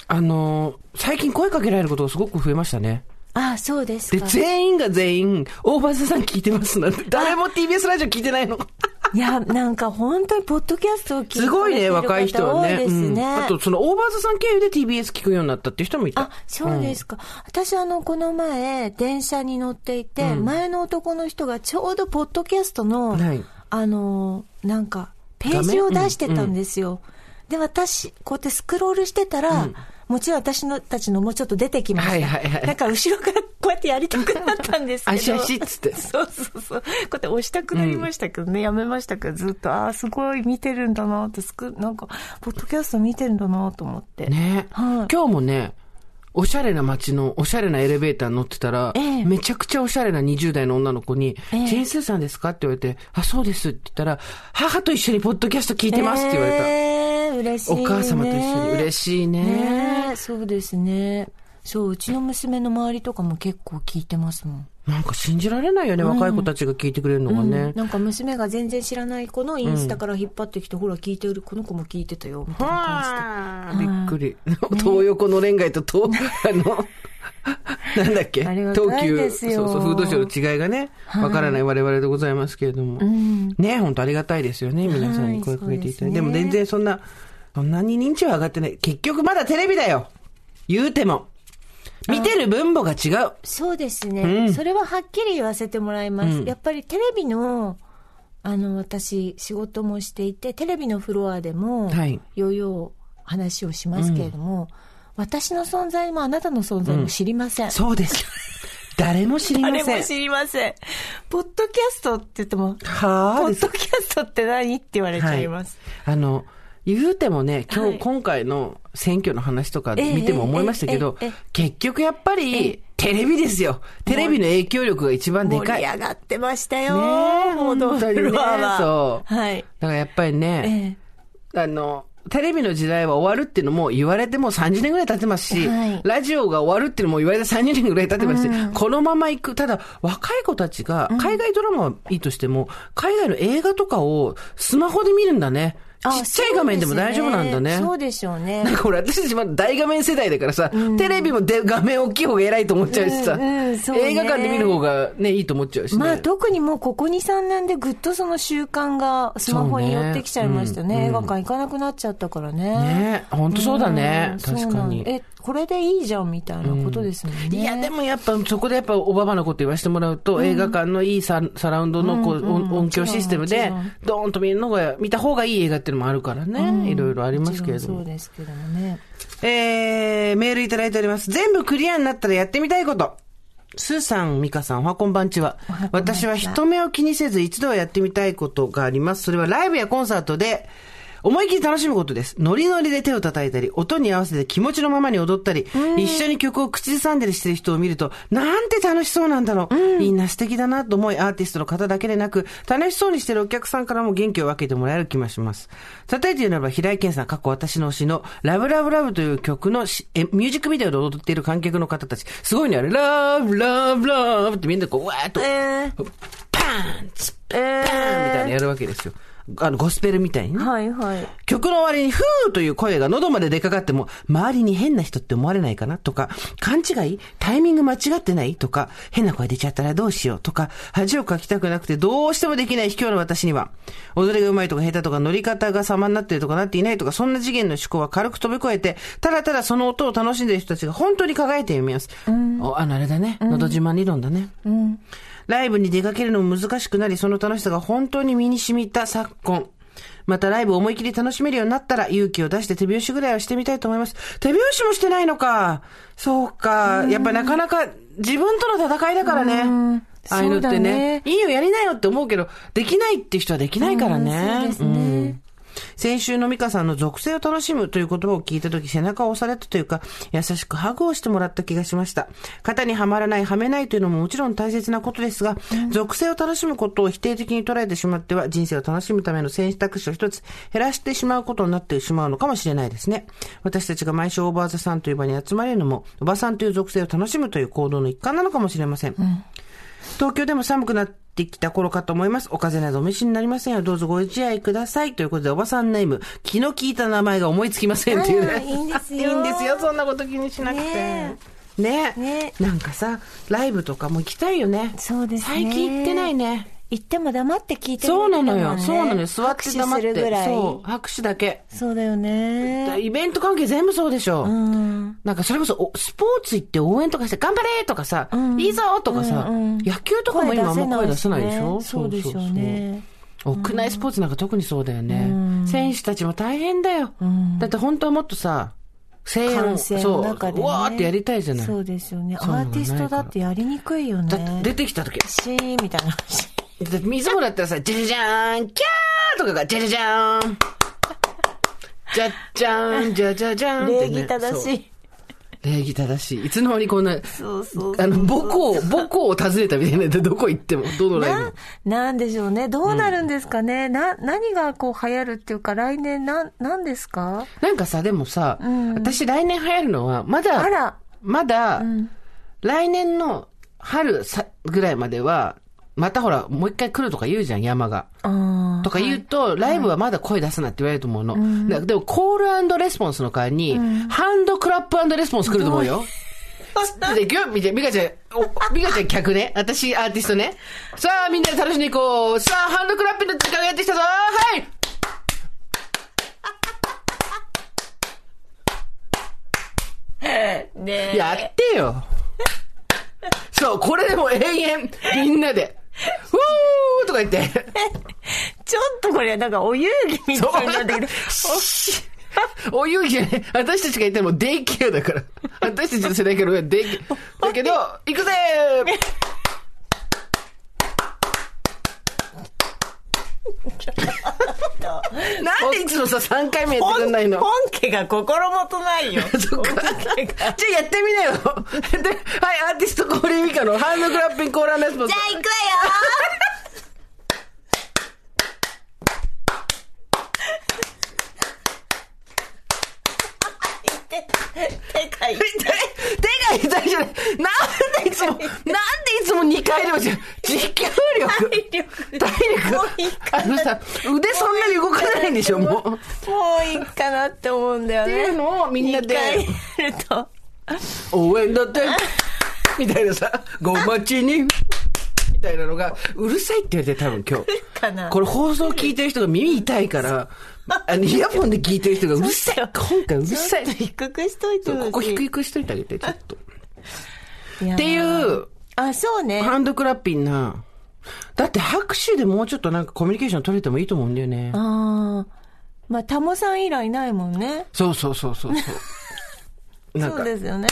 S2: あのー最近声かけられることがすごく増えましたね。
S3: あ、そうです
S2: で、
S3: か。
S2: 全員が全員、大場さん聞いてますなんて、誰も TBS ラジオ聞いてないの。
S3: いや、なんか本当にポッドキャストを聞いて
S2: すごいね、若い人はね。
S3: ですね。
S2: うんあと、その、大場さん経由で TBS 聞くようになったっていう人もいた。
S3: あ、そうですか。私、あの、この前、電車に乗っていて、前の男の人がちょうど、ポッドキャストの、
S2: はい
S3: あの、なんか、ページを出してたんですよ。で、私、こうやってスクロールしてたら、もちろん私のたちのもうちょっと出てきました。
S2: はいはいはい
S3: だから後ろからこうやってやりたくなったんですけど。
S2: 足足っつって
S3: そうそうそう。こうやって押したくなりましたけどね、やめましたけど、ずっと、ああ、すごい見てるんだなって、すく、なんか、ポッドキャスト見てるんだなと思って。
S2: ね、
S3: はい
S2: 今日もね、おしゃれな街のおしゃれなエレベーターに乗ってたら、
S3: ええ
S2: めちゃくちゃおしゃれな20代の女の子に、
S3: ええ
S2: ジェーンスーさんですか？って言われて、あ、そうですって言ったら、母と一緒にポッドキャスト聞いてますって言われた。
S3: えー、嬉しい、ね。
S2: お母様と一緒に嬉しいね
S3: ねえそうですね。そう、うちの娘の周りとかも結構聞いてますもん。
S2: なんか信じられないよね、若い子たちが聞いてくれるのがね。
S3: なんか娘が全然知らない子のインスタから引っ張ってきて、ほら聞いてる、この子も聞いてたよ、みたいな感じで。
S2: はあびっくり。東横のレンガイと東、あの、なんだっけ？東急、そうそう、フードショーの違いがね、わからない我々でございますけれども。ね、本当ありがたいですよね、皆さんに声かけていただいて。
S3: ですね
S2: でも全然そんな、そんなに認知は上がってない。結局まだテレビだよ言うても。見てる分母が違う。
S3: そうですね、
S2: うん
S3: それははっきり言わせてもらいます。
S2: うん
S3: やっぱりテレビの、あの、私、仕事もしていて、テレビのフロアでも、
S2: はい
S3: ようよう話をしますけれども、私の存在もあなたの存在も知りません。
S2: そうです。誰も知りません。
S3: 誰も知りません。ポッドキャストって言っても、
S2: はあ
S3: ポッドキャストって何？って言われちゃいます。
S2: はい、あの、言うてもね、今日、
S3: はい
S2: 今回の選挙の話とか
S3: ええ
S2: 見ても思いましたけど、
S3: ええええ
S2: 結局やっぱ
S3: え
S2: り、テレビですよ。テレビの影響力が一番でかい。
S3: 盛り上がってましたよ。
S2: ねえ
S3: 報道フロアは。
S2: 本当にねそう
S3: はい。
S2: だからやっぱりね、
S3: ええ
S2: あの、テレビの時代は終わるっていうのも言われてもう30年ぐらい経ってますし、
S3: はい
S2: ラジオが終わるっていうのも言われて30年ぐらい経ってますし、このまま行く。ただ、若い子たちが、海外ドラマはいいとしても、海外の映画とかをスマホで見るんだね。ち
S3: あ
S2: っちゃい画面でも大丈夫なんだね。
S3: そうでしょうね。
S2: なんか俺私たちまだ大画面世代だからさ、テレビもで画面大きい方が偉いと思っちゃうしさ、映画館で見る方がね、いいと思っちゃうしね。
S3: まあ特にもうここ2、3年でぐっとその習慣がスマホに寄ってきちゃいましたね。映画館行かなくなっちゃったからね。
S2: ね本当そうだね
S3: うん
S2: 確かに
S3: え、これでいいじゃんみたいなことですもんね。
S2: いや、でもやっぱ、そこでやっぱ、おばばのこと言わせてもらうと、映画館のいいササラウンドのこう、音音響システムでドーンと見るのが、見た方がいい映画っていうのもあるからね。いろいろありますけれども
S3: そう。ですけどもね。
S2: えー、メールいただいております。全部クリアになったらやってみたいこと。スーさん、ミカさん、おはこんばんちは
S3: おは。こんばんちは
S2: 私は人目を気にせず一度はやってみたいことがあります。それはライブやコンサートで、思い切り楽しむことです。ノリノリで手を叩いたり、音に合わせて気持ちのままに踊ったり、一緒に曲を口ずさんだりしてる人を見ると、なんて楽しそうなんだろう。みんな素敵だなと思い、アーティストの方だけでなく、楽しそうにしてるお客さんからも元気を分けてもらえる気がします。例えて言うならば、平井堅さん、過去私の推しの、ラブラブラブという曲のしえミュージックビデオで踊っている観客の方たち、すごいね、あれ、ラブラブラブってみんなこう、わーっと、
S3: えー、
S2: パーンツ
S3: え
S2: パーンみたいなやるわけですよ。あの、ゴスペルみたいにね。
S3: はいはい。
S2: 曲の終わりに、ふーという声が喉まで出かかっても、周りに変な人って思われないかなとか、勘違い？タイミング間違ってない？とか、変な声出ちゃったらどうしようとか、恥をかきたくなくてどうしてもできない卑怯な私には、踊りが上手いとか下手とか乗り方が様になってるとかなっていないとか、そんな次元の思考は軽く飛び越えて、ただただその音を楽しんでいる人たちが本当に輝いて見えます。おあの、あれだね。のど自慢理論だね。ライブに出かけるのも難しくなり、その楽しさが本当に身に染みた昨今。またライブを思い切り楽しめるようになったら勇気を出して手拍子ぐらいはしてみたいと思います。手拍子もしてないのか。そうか。やっぱなかなか自分との戦いだからね。ああいうのってね
S3: ね
S2: いいよ、やりなよって思うけど、できないって人はできないからね。
S3: うんそうですね
S2: 先週の美香さんの属性を楽しむという言葉を聞いたとき背中を押されたというか、優しくハグをしてもらった気がしました。型にはまらない、はめないというのももちろん大切なことですが、属性を楽しむことを否定的に捉えてしまっては、人生を楽しむための選択肢を一つ減らしてしまうことになってしまうのかもしれないですね。私たちが毎週オーバーザさんという場に集まれるのも、おばさんという属性を楽しむという行動の一環なのかもしれません。東京でも寒くなってきた頃かと思います。お風邪などお召しになりませんよ。どうぞご自愛ください。ということで、おばさんネーム、気の利いた名前が思いつきませんっていうね。
S3: いいんですよ
S2: いいんですよ。そんなこと気にしなくて。
S3: ね
S2: ね
S3: ね
S2: なんかさ、ライブとかも行きたいよね。
S3: そうですね。
S2: 最近行ってないね。
S3: 行っても黙って聞いて
S2: そうなのよ。そうなのよ。座って黙って。そう。拍手だけ。
S3: そうだよね。
S2: イベント関係全部そうでしょ。
S3: うん。
S2: なんかそれこそおスポーツ行って応援とかして頑張れとかさ、
S3: ん
S2: いいぞとかさ、
S3: うんうん
S2: 野球とかも今あんま声出せないでしょ？
S3: そうでしょうね。
S2: 屋内スポーツなんか特にそうだよね。
S3: うん
S2: 選手たちも大変だよ。
S3: ん
S2: だって本当はもっとさ、声援そう、
S3: の中で、ね。
S2: うわーってやりたいじゃない。
S3: そうですよね。アーティストだってやりにくいよね。
S2: だって出てきた時、
S3: シーンみたいな。
S2: 水もらったらさ、じゃじゃじゃーん、キャーとかが、じゃじゃじゃーん。じゃっじゃーん、じゃじゃじゃーんって、ね。
S3: 礼儀正しい。
S2: 礼儀正しい。いつの間にこんな、
S3: そうそう
S2: あの、母校、母校を訪ねたみたいなで、どこ行っても、どのライブ
S3: な
S2: も。、
S3: なんでしょうね。どうなるんですかね。な、何がこう流行るっていうか、来年なん、なんですか？
S2: なんかさ、でもさ、
S3: ん
S2: 私来年流行るのは、まだ、
S3: あら。
S2: まだ、
S3: ん
S2: 来年の春さぐらいまでは、またほら、もう一回来るとか言うじゃん、山が。とか言うと、ライブはまだ声出すなって言われると思うの。だでも、コールレスポンスの代わりに、ハンドクラップレスポンス来ると思うよ。で、行くよ、みて、ミカちゃん、お、ミカちゃん客ね。私アーティストね。さあ、みんなで楽しんでいこう。さあ、ハンドクラップの時間がやってきたぞ。はい
S3: ね
S2: やってよ。そう、これでも永遠、みんなで、ふ ーとか言って。
S3: ちょっとこれなんかお遊戯みたいになってきて。
S2: お遊戯ね、私たちが言ったらもうデイケアだから。私たちの世代からはデイケア。だけど、行くぜ なんでいつもさ、3回目やってくんないの？
S3: 本家が心もとないよ。
S2: そっか。じゃあやってみなよ。で、はい、アーティストコーリーミカのハンドクラッピングコーラーレスポンス。
S3: じゃあ行くわよ手が痛い。
S2: 手が痛いじゃない。なんでいつも、なんでいつも2回でも持久力。
S3: 体力
S2: 体力。
S3: もういいか
S2: あのさ、腕そんなに動かないんでしょ、もう。っ
S3: もういいかなって思うんだよね。
S2: ていうのをみんなで、
S3: やると。
S2: 応援だって、みたいなさ、ご待ちに、みたいなのが、うるさいって言われて多分今日。これ放送聞いてる人が耳痛いから、あの、イヤホンで聞いてる人がうるさい。今回うるさい
S3: 低くしといて。
S2: ここ低くしといてあげて、ちょっと。っていう、
S3: あ、そうね。
S2: ハンドクラッピンな。だって拍手でもうちょっとなんかコミュニケーション取れてもいいと思うんだよね。
S3: ああ。まあ、タモさん以来ないもんね。
S2: そうそうそうそうそう。
S3: ですよね。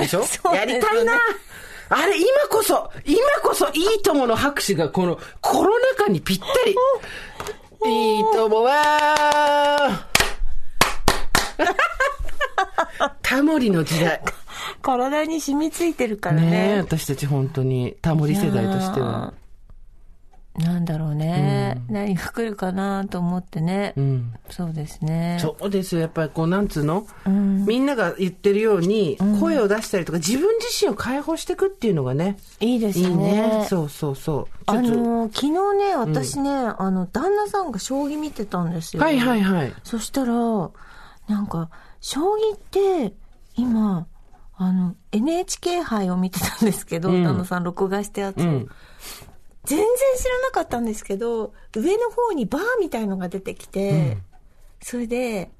S2: でしょ？
S3: そうね
S2: やりたいな。あれ、今こそ、今こそ、いいともの拍手がこのコロナ禍にぴったり。いいともは、タモリの時代。
S3: 体に染みついてるから
S2: ねえ、
S3: ね。
S2: 私たち本当に、タモリ世代としては。
S3: なんだろうね。何が来るかなと思ってね。
S2: うん。
S3: そうですね。
S2: そうですよ。やっぱりこう、なんつうの、みんなが言ってるように、声を出したりとか、自分自身を解放していくっていうのがね、
S3: いいです
S2: いい
S3: よね。
S2: ね。そうそうそう。
S3: あのー昨日ね、私ね、あの、旦那さんが将棋見てたんですよ。
S2: はいはいはい。
S3: そしたら、なんか、将棋って、今、あの、NHK 杯を見てたんですけど、
S2: うん
S3: 旦那さん録画したやつ。全然知らなかったんですけど、上の方にバーみたいのが出てきて、それで、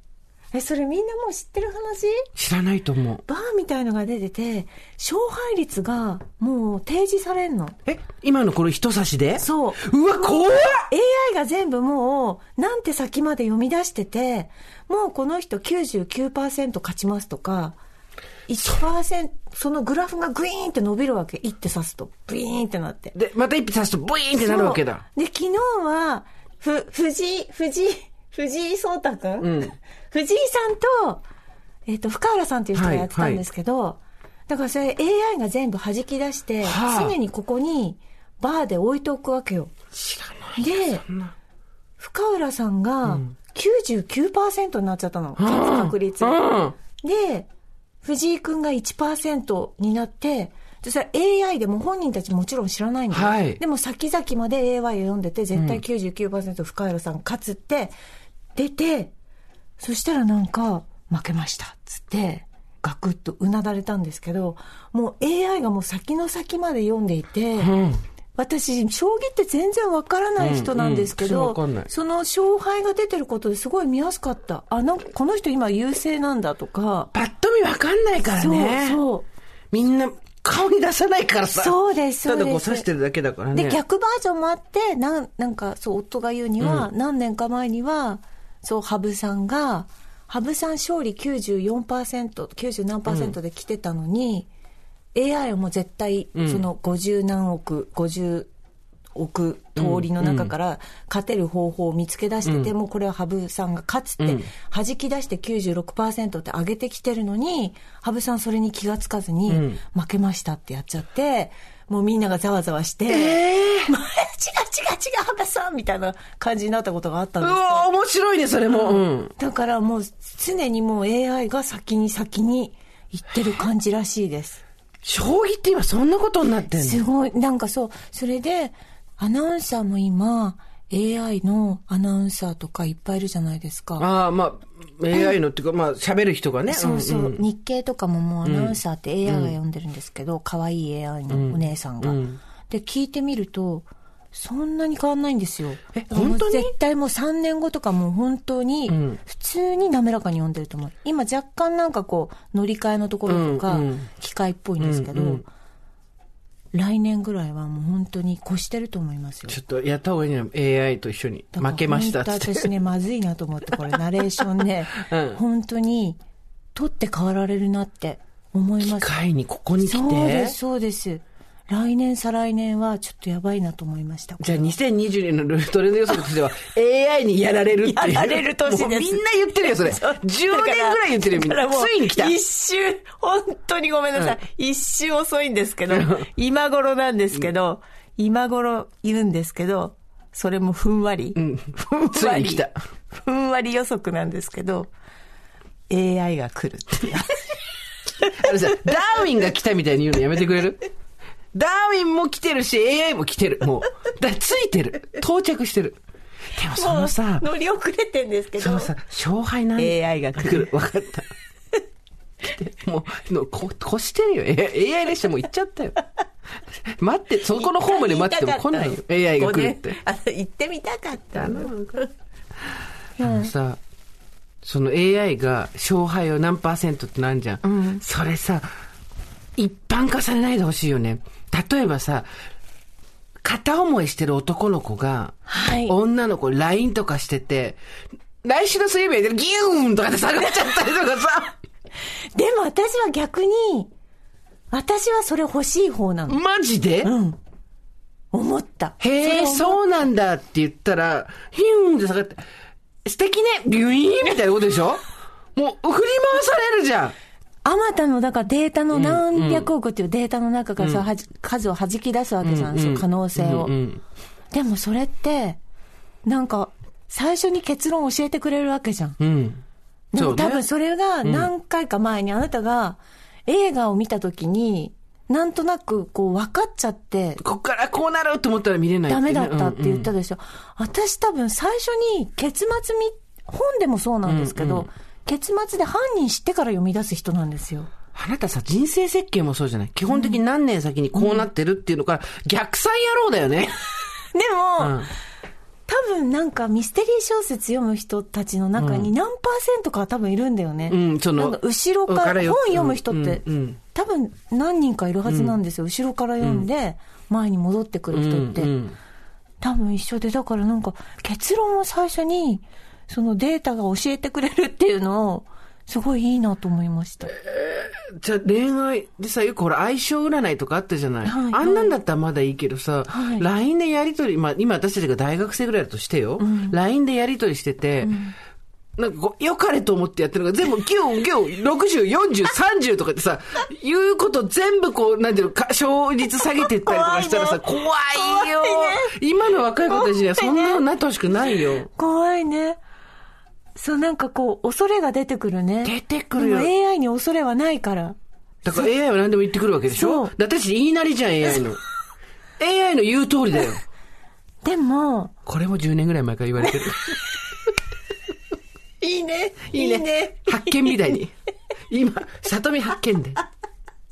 S3: え、それみんなもう知ってる話？
S2: 知らないと思う。
S3: バーみたいのが出てて、勝敗率がもう提示されんの。
S2: え、今のこれ人差しで？
S3: そう。
S2: うわ、怖っ
S3: AI が全部もう、なんて先まで読み出してて、もうこの人99%勝ちますとか、1%、そのグラフがグイーンって伸びるわけ。一手指すと。ブイーンってなって。
S2: で、また一匹刺すとブイーンってなるわけだ。
S3: で、昨日は、ふ、藤井、藤井、藤井聡太くん、
S2: うん
S3: 藤井さんと、えっ、と、深浦さんっていう人がやってたんですけど、だからそれ AI が全部弾き出して、
S2: はあ
S3: 常にここにバーで置いておくわけよ。
S2: 知らない。
S3: で、深浦さんが99%になっちゃったの。勝つ確率。
S2: うん。
S3: で、藤井くんが1%になって、でそれ AI でも本人たちもちろん知らないんだよ。
S2: はい
S3: でも先々まで AI を読んでて、絶対99%深浦さん勝つって出て、そしたらなんか、負けました。つって、ガクッとうなだれたんですけど、もう AI がもう先の先まで読んでいて、
S2: うん。
S3: 私、将棋って全然わからない人なんですけど、
S2: うんうん
S3: その勝敗が出てることですごい見やすかった。あ、なんかこの人今優勢なんだとか。
S2: パッと見わかんないからね。
S3: そう、そう。
S2: みんな顔に出さないからさ。
S3: そうですそうです
S2: ただこう刺してるだけだからね。
S3: で、逆バージョンもあって、なん、なんか、そう、夫が言うには、何年か前には、そう、羽生さんが、羽生さん勝利94%、90何で来てたのに、AI はもう絶対、その50何億、50億通りの中から勝てる方法を見つけ出してて、もうこれは羽生さんが勝つって、
S2: うん。
S3: 弾き出して96%って上げてきてるのに、羽生さんそれに気がつかずに、
S2: ん。
S3: 負けましたってやっちゃって、もうみんながざわざわして、
S2: ええ
S3: まあ、違う違う違う、羽生さんみたいな感じになったことがあったん
S2: う
S3: です
S2: わ面白いね、それも。うん。
S3: だからもう常にもう AI が先に先に行ってる感じらしいです。
S2: 将棋って今そんなことになってんの？
S3: すごい、なんかそう、それでアナウンサーも今 AI のアナウンサーとかいっぱいいるじゃないですか。
S2: ああ、まあ、AI のっていうか、まあ、喋る人がね。
S3: そうそう、
S2: んん。
S3: 日経とかももうアナウンサーって AI が読ん。でるんですけど、可愛い AI のお姉さんが、
S2: うん。
S3: で、聞いてみると、そんなに変わんないんですよ。
S2: え本当に？
S3: 絶対もう3年後とかもう本当に
S2: ん、
S3: 普通に滑らかに読んでると思う。今若干なんかこう、乗り換えのところとか機械っぽいんですけど、
S2: うんうん
S3: 来年ぐらいはもう本当に越してると思いますよ。
S2: ちょっとやった方がいいの AI と一緒に。負けましたって。
S3: 私ね、まずいなと思って、これナレーションね、
S2: うん
S3: 本当に、取って変わられるなって思い
S2: 機
S3: ます。
S2: 械にここに来
S3: そうで
S2: て
S3: す、。そうです。来年、再来年はちょっとやばいなと思いました。
S2: じゃあ2020年のルトレンド予測としては AI にやられるっていう。
S3: やられる年です
S2: もうみんな言ってるよ、それ。10年ぐらい言ってるよ、みんな。ついに来た。
S3: 一周、本当にごめんなさい。一周遅いんですけど、今頃なんですけど、今頃言うんですけど、それもふんわり。
S2: ん
S3: ふんわり。
S2: ついに来た
S3: ふんわり予測なんですけど、AI が来るっていう。
S2: あのさ、ダーウィンが来たみたいに言うのやめてくれる？ダーウィンも来てるし、AI も来てる。もう。だついてる。到着してる。でもそのさ、
S3: 乗り遅れてんですけど
S2: その、さ、勝敗なん
S3: AI が来る。
S2: わかった。もう、のこ、越してるよ。AI 列車もう行っちゃったよ。待って、そこのホームで待ってても来ないよ。AI が来るって。
S3: あの行ってみたかったの。
S2: あのさ、その AI が勝敗を何パーセントってなんじゃん。それさ、一般化されないでほしいよね。例えばさ、片思いしてる男の子が、
S3: はい
S2: 女の子 LINE とかしてて、来週の水曜日やでギューンとかで下がっちゃったりとかさ、
S3: でも私は逆に、私はそれ欲しい方なの。
S2: マジで、
S3: うん。思った。
S2: へえ、
S3: そ
S2: うなんだって言ったら、ヒューンって下がって、素敵ねビュイーンみたいなことでしょ？もう、振り回されるじゃん。
S3: あまたの、だからデータの何百億っていうデータの中からさ、はじ数を弾き出すわけじゃん、
S2: うん
S3: そう可能性を。
S2: うんうん
S3: でもそれって、なんか、最初に結論教えてくれるわけじゃん。
S2: うん。
S3: でも多分それが何回か前にあなたが映画を見た時に、なんとなくこう分かっちゃって、
S2: こっからこうなると思ったら見れない
S3: ダメだ
S2: ね
S3: ったって言ったでしょ。私多分最初に結末見、本でもそうなんですけど、結末で犯人知ってから読み出す人なんですよ。
S2: あなたさ、人生設計もそうじゃない？基本的に何年先にこうなってるっていうのから、逆算野郎だよね。
S3: でも、
S2: うん
S3: 多分なんかミステリー小説読む人たちの中に何パーセントかは多分いるんだよね。
S2: うんその
S3: 後ろから、本読む人って、
S2: うんうん
S3: 多分何人かいるはずなんですよ。後ろから読んで、前に戻ってくる人って。
S2: うんうん
S3: 多分一緒で、だからなんか結論を最初に、そのデータが教えてくれるっていうのを、すごいいいなと思いました。
S2: じゃあ恋愛でさ、よくほら相性占いとかあったじゃない、
S3: はい
S2: あんなんだったらまだいいけどさ、
S3: はい
S2: LINE でやりとり、まあ今私たちが大学生ぐらいだとしてよ、LINE でやりとりしてて、なんかこう、良かれと思ってやってるのが全部9、9、60、40、30とかってさ、言うこと全部こう、なんていうの、か勝率下げてったりとかしたらさ、怖いよ今の若い子たちにはそんなのなってほしくないよ。
S3: 怖いね。そう、なんかこう、恐れが出てくるね。
S2: 出てくるよ
S3: AI に恐れはないから。
S2: だから AI は何でも言ってくるわけでしょ？
S3: そう
S2: だって私言いなりじゃん、AI の。AI の言う通りだよ。
S3: でも、
S2: これも10年ぐらい前から言われてる。
S3: いいね。
S2: いいね。発見みたいに。今、里見発見で。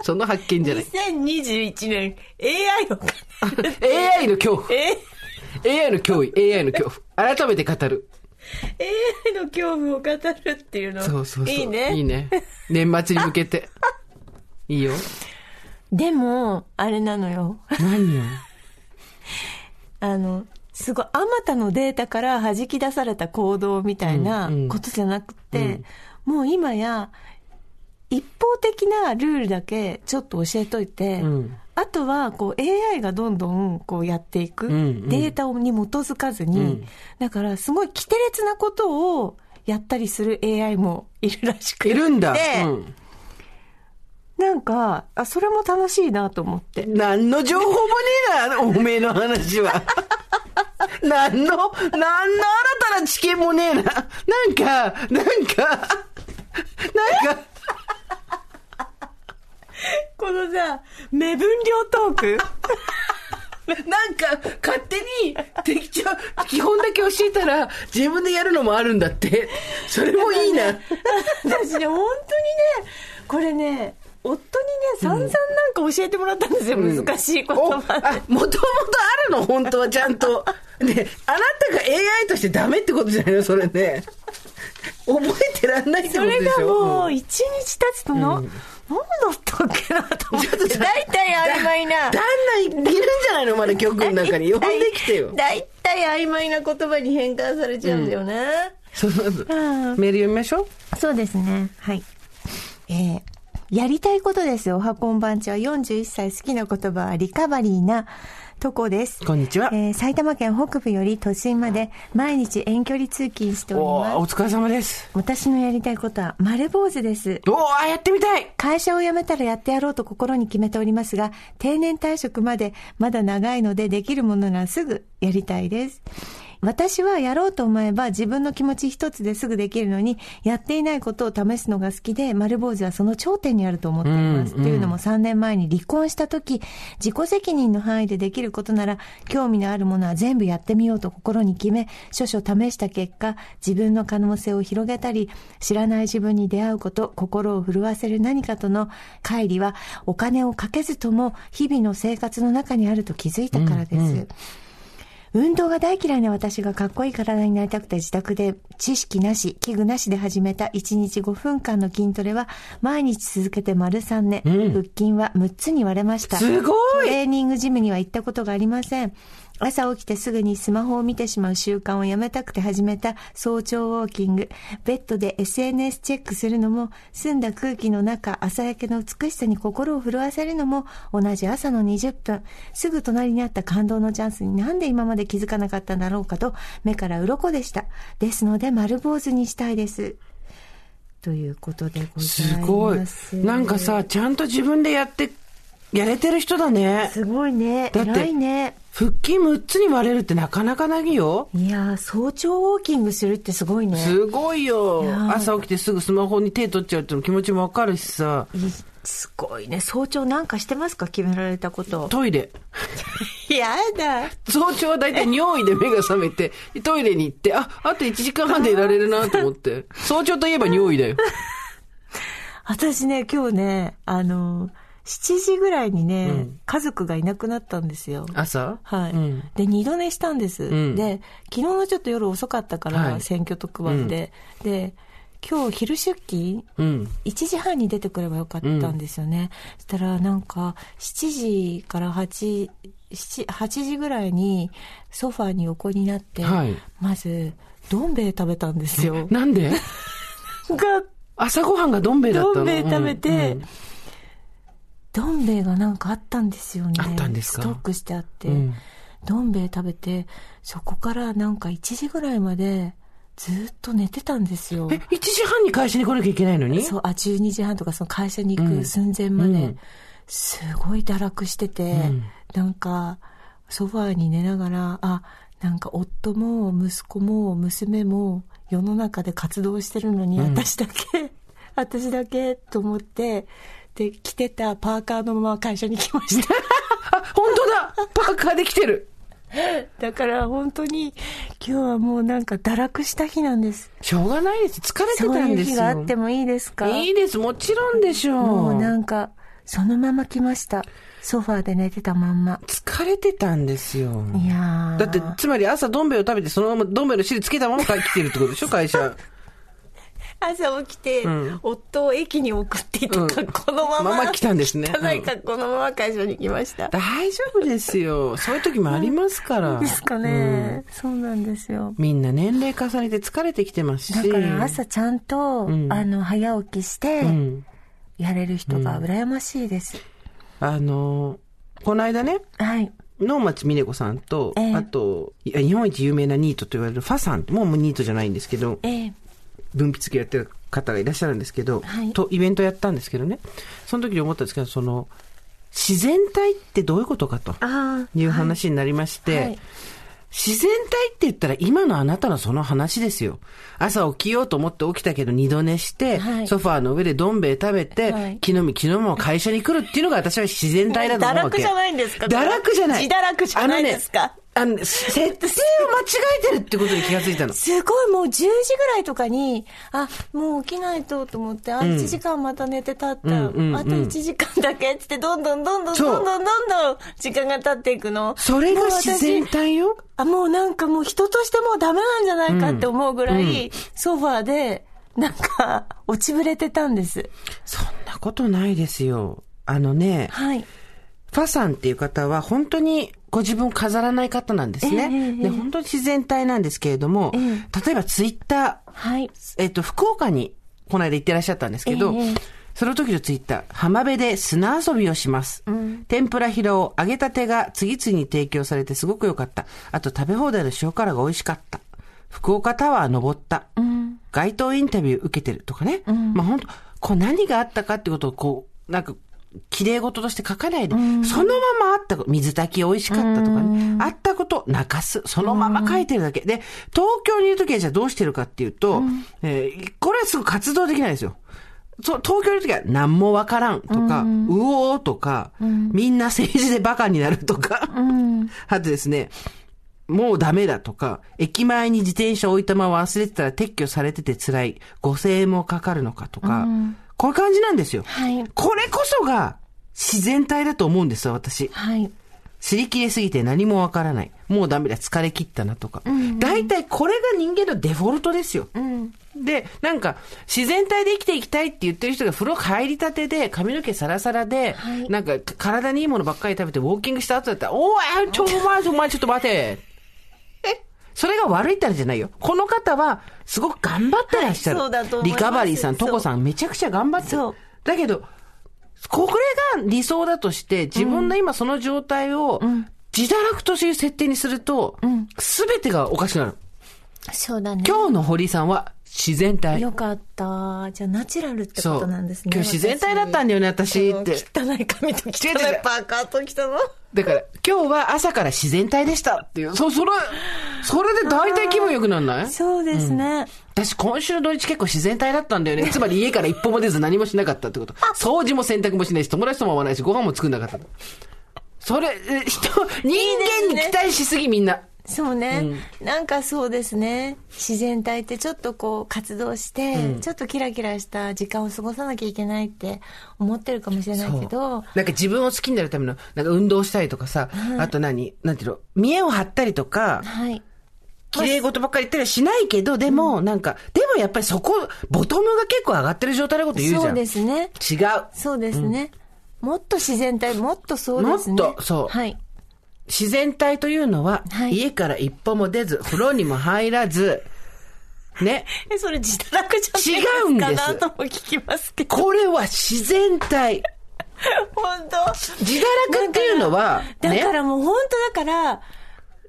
S2: その発見じゃない。
S3: 2021年、AI を、
S2: AI の恐怖。
S3: え
S2: AI の脅威。AI の恐怖。改めて語る。
S3: AI の恐怖を語るっていうの。
S2: そうそうそう。
S3: いいね。
S2: いいね。年末に向けて。いいよ。
S3: でも、あれなのよ。
S2: 何よ？
S3: あの、すごい、あまたのデータから弾き出された行動みたいな
S2: うんうん
S3: ことじゃなくて、もう今や、一方的なルールだけちょっと教えといて、
S2: うん
S3: あとは、こう、AI がどんどん、こうやっていく。
S2: んうん
S3: データに基づかずに、
S2: ん
S3: だから、すごい規定列なことをやったりする AI もいるらしくて。
S2: いるんだ。うん。
S3: なんか、あ、それも楽しいなと思って。
S2: 何の情報もねえな、おめえの話は。何の、何の新たな知見もねえな。なんか、なんか、なんか、
S3: このさ、目分量トーク？
S2: なんか、勝手に、適当、基本だけ教えたら、自分でやるのもあるんだって。それもいいな。
S3: 私ね、本当にね、これね、夫にね、散々なんか教えてもらったんですよ、難しい言
S2: お、
S3: 葉
S2: もともとあるの？本当はちゃんと。ね、あなたが AI としてダメってことじゃないの？それね。覚えてらんないって
S3: それ
S2: ことでしょ？
S3: がもう、
S2: ん。
S3: 一日経つとな、なんだったっけなと思って。大体曖昧な。
S2: 旦那いるんじゃないのまだ曲の中に。呼んできてよ。
S3: 大体曖昧な言葉に変換されちゃうんだよね。
S2: そのメール読みましょう。
S3: そうですね。はい。えーやりたいことですよ。おはこんばんちは41歳好きな言葉はリカバリーなとこです。
S2: こんにちは。
S3: えー埼玉県北部より都心まで毎日遠距離通勤しております。
S2: 疲れ様です。
S3: 私のやりたいことは丸坊主です。
S2: おーあ、やってみたい
S3: 会社を辞めたらやってやろうと心に決めておりますが、定年退職までまだ長いのでできるものならすぐやりたいです。私はやろうと思えば自分の気持ち一つですぐできるのに、やっていないことを試すのが好きで、丸坊主はその頂点にあると思っています。
S2: うん
S3: っていうのも3年前に離婚した時、自己責任の範囲でできることなら、興味のあるものは全部やってみようと心に決め、少々試した結果、自分の可能性を広げたり、知らない自分に出会うこと、心を震わせる何かとの乖離は、お金をかけずとも日々の生活の中にあると気づいたからです。運動が大嫌いな私がかっこいい体になりたくて自宅で知識なし、器具なしで始めた1日5分間の筋トレは毎日続けて丸3年、腹筋は6つに割れました。
S2: すごい
S3: トレーニングジムには行ったことがありません。朝起きてすぐにスマホを見てしまう習慣をやめたくて始めた早朝ウォーキング。ベッドで SNS チェックするのも、澄んだ空気の中、朝焼けの美しさに心を震わせるのも、同じ朝の20分。すぐ隣にあった感動のチャンスになんで今まで気づかなかったんだろうかと、目から鱗でした。ですので、丸坊主にしたいです。ということでございます。
S2: すごい。なんかさ、ちゃんと自分でやって、やれてる人だね。
S3: すごいね。
S2: だって
S3: 偉いね。
S2: 腹筋6つに割れるってなかなかないよ。
S3: いやー、早朝ウォーキングするってすごいね。
S2: すごいよ
S3: い
S2: 朝起きてすぐスマホに手取っちゃうっての気持ちもわかるしさ。
S3: いすごいね。早朝なんかしてますか？決められたこと。
S2: トイレ。
S3: やだ。
S2: 早朝は大体尿意で目が覚めて、トイレに行って、あ、あと1時間半でいられるなと思って。早朝といえば尿意だよ。
S3: 私ね、今日ね、あの、7時ぐらいにね、家族がいなくなったんですよ。
S2: 朝？
S3: はい、
S2: うん
S3: で、二度寝したんです。
S2: ん
S3: で、昨日のちょっと夜遅かったから、
S2: はい
S3: 選挙特番で。で、今日昼出勤？
S2: うん。
S3: 1時半に出てくればよかったんですよね。そしたらなんか7時から8、7 8時ぐらいにソファーに横になって、
S2: はい
S3: まずどん兵衛食べたんですよ。
S2: なんで？
S3: が
S2: 朝ごはんがどん兵衛だったの？
S3: どん兵衛食べて、
S2: うんうん
S3: どん兵衛がなんかあったんですよね。
S2: あったんですか？
S3: ストックしてあって、
S2: うん。
S3: どん兵衛食べて、そこからなんか1時ぐらいまでずっと寝てたんですよ。
S2: え、1時半に会社に来なきゃいけないのに？
S3: そう、あ、12時半とかその会社に行く寸前まで、
S2: うん。
S3: すごい堕落してて、
S2: ん。
S3: なんか、ソファーに寝ながら、あ、なんか夫も息子も娘も世の中で活動してるのに、私だけ、私だけと思って、で、着てたパーカーのまま会社に来ました。
S2: あ、本当だパーカーで来てる
S3: だから本当に今日はもうなんか堕落した日なんです。
S2: しょうがないです。疲れて
S3: そう
S2: たんですよ。
S3: いう日があってもいいですか？
S2: いいです。もちろんでしょう。
S3: もうなんか、そのまま来ました。ソファーで寝てたまんま。
S2: 疲れてたんですよ。
S3: いやー
S2: だって、つまり朝どん兵衛を食べて、そのままどん兵衛の汁つけたまま帰ってきてるってことでしょ、会社。
S3: 朝起きて、
S2: うん
S3: 夫を駅に送っていた
S2: うん
S3: 格好のまま、
S2: まま来たんですね
S3: 汚い格好のまま会社に来ました。
S2: 大丈夫ですよ。そういう時もありますから。
S3: ですかね、そうなんですよ。
S2: みんな年齢重ねて疲れてきてますし。
S3: だから朝ちゃんと、
S2: ん
S3: あの、早起きして、
S2: うん。
S3: やれる人が羨ましいです。
S2: あの、この間ね、
S3: はい。
S2: 能町みね子さんと、
S3: ええ
S2: あと、日本一有名なニートと言われるファさんもうもうニートじゃないんですけど、
S3: ええ
S2: 分泌系やってる方がいらっしゃるんですけど、
S3: はい
S2: と、イベントやったんですけどね、その時に思ったんですけど、その、自然体ってどういうことかと
S3: ああ。
S2: いう話になりまして、
S3: はい
S2: 自然体って言ったら今のあなたのその話ですよ。朝起きようと思って起きたけど二度寝して、
S3: はい
S2: ソファーの上でどん兵衛食べて、
S3: はい
S2: 昨日み昨日も会社に来るっていうのが私は自然体だと思うわけ。
S3: 堕落じゃないんですか
S2: 堕落じゃない。
S3: 自堕落じゃないですか
S2: あの設定を間違えてるってことに気がついたの。
S3: すごいもう10時ぐらいとかに、あ、もう起きないとと思って、あ、1時間また寝てたった。
S2: うんうんうん
S3: あと1時間だけっつって、どんどんどんどんどんどんどんどん時間が経っていくの。
S2: それが自然体よ。
S3: あ、もうなんかもう人としてもうダメなんじゃないかって思うぐらい、ソファーで、なんか、落ちぶれてたんです。
S2: そんなことないですよ。あのね、
S3: はい。
S2: ファさんっていう方は本当にご自分を飾らない方なんですね。
S3: ええええ
S2: で本当に自然体なんですけれども、
S3: え
S2: 例えばツイッター、
S3: はい。
S2: えっと、福岡にこの間行ってらっしゃったんですけど、
S3: ええ
S2: その時のツイッター、浜辺で砂遊びをします。天ぷら披露、揚げたてが次々に提供されてすごく良かった。あと食べ放題の塩辛が美味しかった。福岡タワー登った。街頭インタビュー受けてるとかね。まあ本当こう何があったかってことをこう、なんか、綺麗事として書かないで、そのままあった水炊き美味しかったとかね、あったこと、泣かす、そのまま書いてるだけ。で、東京にいるときはじゃあどうしてるかっていうと、えーこれはすぐ活動できないですよ。そう東京にいるときは何もわからんとか、うおーとか、みんな政治でバカになるとか、あとですね、もうダメだとか、駅前に自転車置いたまま忘れてたら撤去されてて辛い、5000円もかかるのかとか、こういう感じなんですよ。
S3: はい
S2: これこそが自然体だと思うんですよ、私。
S3: はい。
S2: 擦り切れすぎて何もわからない。もうダメだ、疲れ切ったなとか。大体これが人間のデフォルトですよ。で、なんか、自然体で生きていきたいって言ってる人が風呂入りたてで、髪の毛サラサラで、
S3: はい
S2: なんか、体にいいものばっかり食べて、ウォーキングした後だったら、おい、ちょ、お前、お前、ちょっと待て。それが悪いったらじゃないよ。この方は、すごく頑張ってらっしゃる。
S3: はいそうだと思
S2: リカバリーさん、トコさん、めちゃくちゃ頑張ってる。だけど、これが理想だとして、自分の今その状態を、自堕落という設定にすると、すべてがおかしくなる。
S3: そうだね。
S2: 今日の堀さんは自然体。
S3: よかった。じゃあ、ナチュラルってことなんですね。
S2: 今日自然体だったんだよね、私って。
S3: 汚い髪と汚いパーカーと来たの。
S2: だから、今日は朝から自然体でしたっていう。そ、それ、それで大体気分良くなんない？
S3: そうですね。
S2: 私今週の土日結構自然体だったんだよね。つまり家から一歩も出ず何もしなかったってこと。掃除も洗濯もしないし、友達とも会わないし、ご飯も作んなかった。それ、え人、人間に期待しすぎみんな。
S3: そうね、なんかそうですね。自然体ってちょっとこう活動して、ちょっとキラキラした時間を過ごさなきゃいけないって思ってるかもしれないけど、
S2: なんか自分を好きになるための、なんか運動したりとかさ、あと何？なんていうの？見栄を張ったりとか、
S3: はい。
S2: 綺麗事ばっかり言ったりはしないけど、でも、なんか、でもやっぱりそこ、ボトムが結構上がってる状態のこと言うじゃん。
S3: そうですね。
S2: 違う。
S3: そうですね。もっと自然体、もっとそうですね。
S2: もっとそう
S3: はい。
S2: 自然体というのは、
S3: はい
S2: 家から一歩も出ず、風呂にも入らず、ね。
S3: え、それ自堕落じゃない
S2: 違うんです
S3: かなとも聞きますけど。
S2: これは自然体。
S3: 本当
S2: 自堕落っていうのは、ね
S3: だか。らもう本当だから、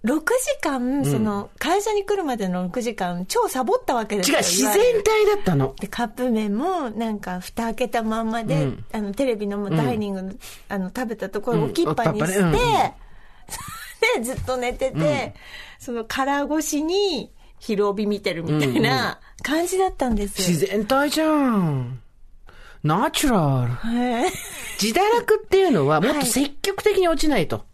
S3: 6時間、その、会社に来るまでの6時間、超サボったわけです
S2: 違う、
S3: よ。
S2: 自然体だったの。
S3: で、カップ麺も、なんか、蓋開けたまんまで、あの、テレビのダイニングの、あの、食べたところを置きっぱにして、
S2: うん
S3: で、ずっと寝てて、その、殻越しに、昼帯見てるみたいな感じだったんですよ。
S2: 自然体じゃん。ナチュラル。
S3: はい。
S2: 自堕落っていうのは、もっと積極的に落ちないと。
S3: はい。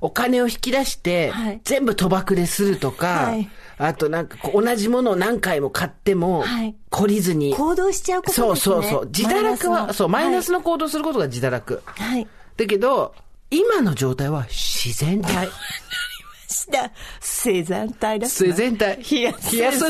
S2: お金を引き出して
S3: はい、
S2: 全部賭博でするとか
S3: はい、
S2: あとなんか同じものを何回も買っても
S3: はい、
S2: 懲りずに。
S3: 行動しちゃうこと
S2: そう
S3: ですね。
S2: そうそう。自堕落は、そう、マイナス
S3: の。
S2: の行動することが自堕落。
S3: はい。はい
S2: だけど、今の状態は自然体。
S3: し た、自然体です、ね。
S2: 自然体。
S3: ヒヤ
S2: ヒヤス。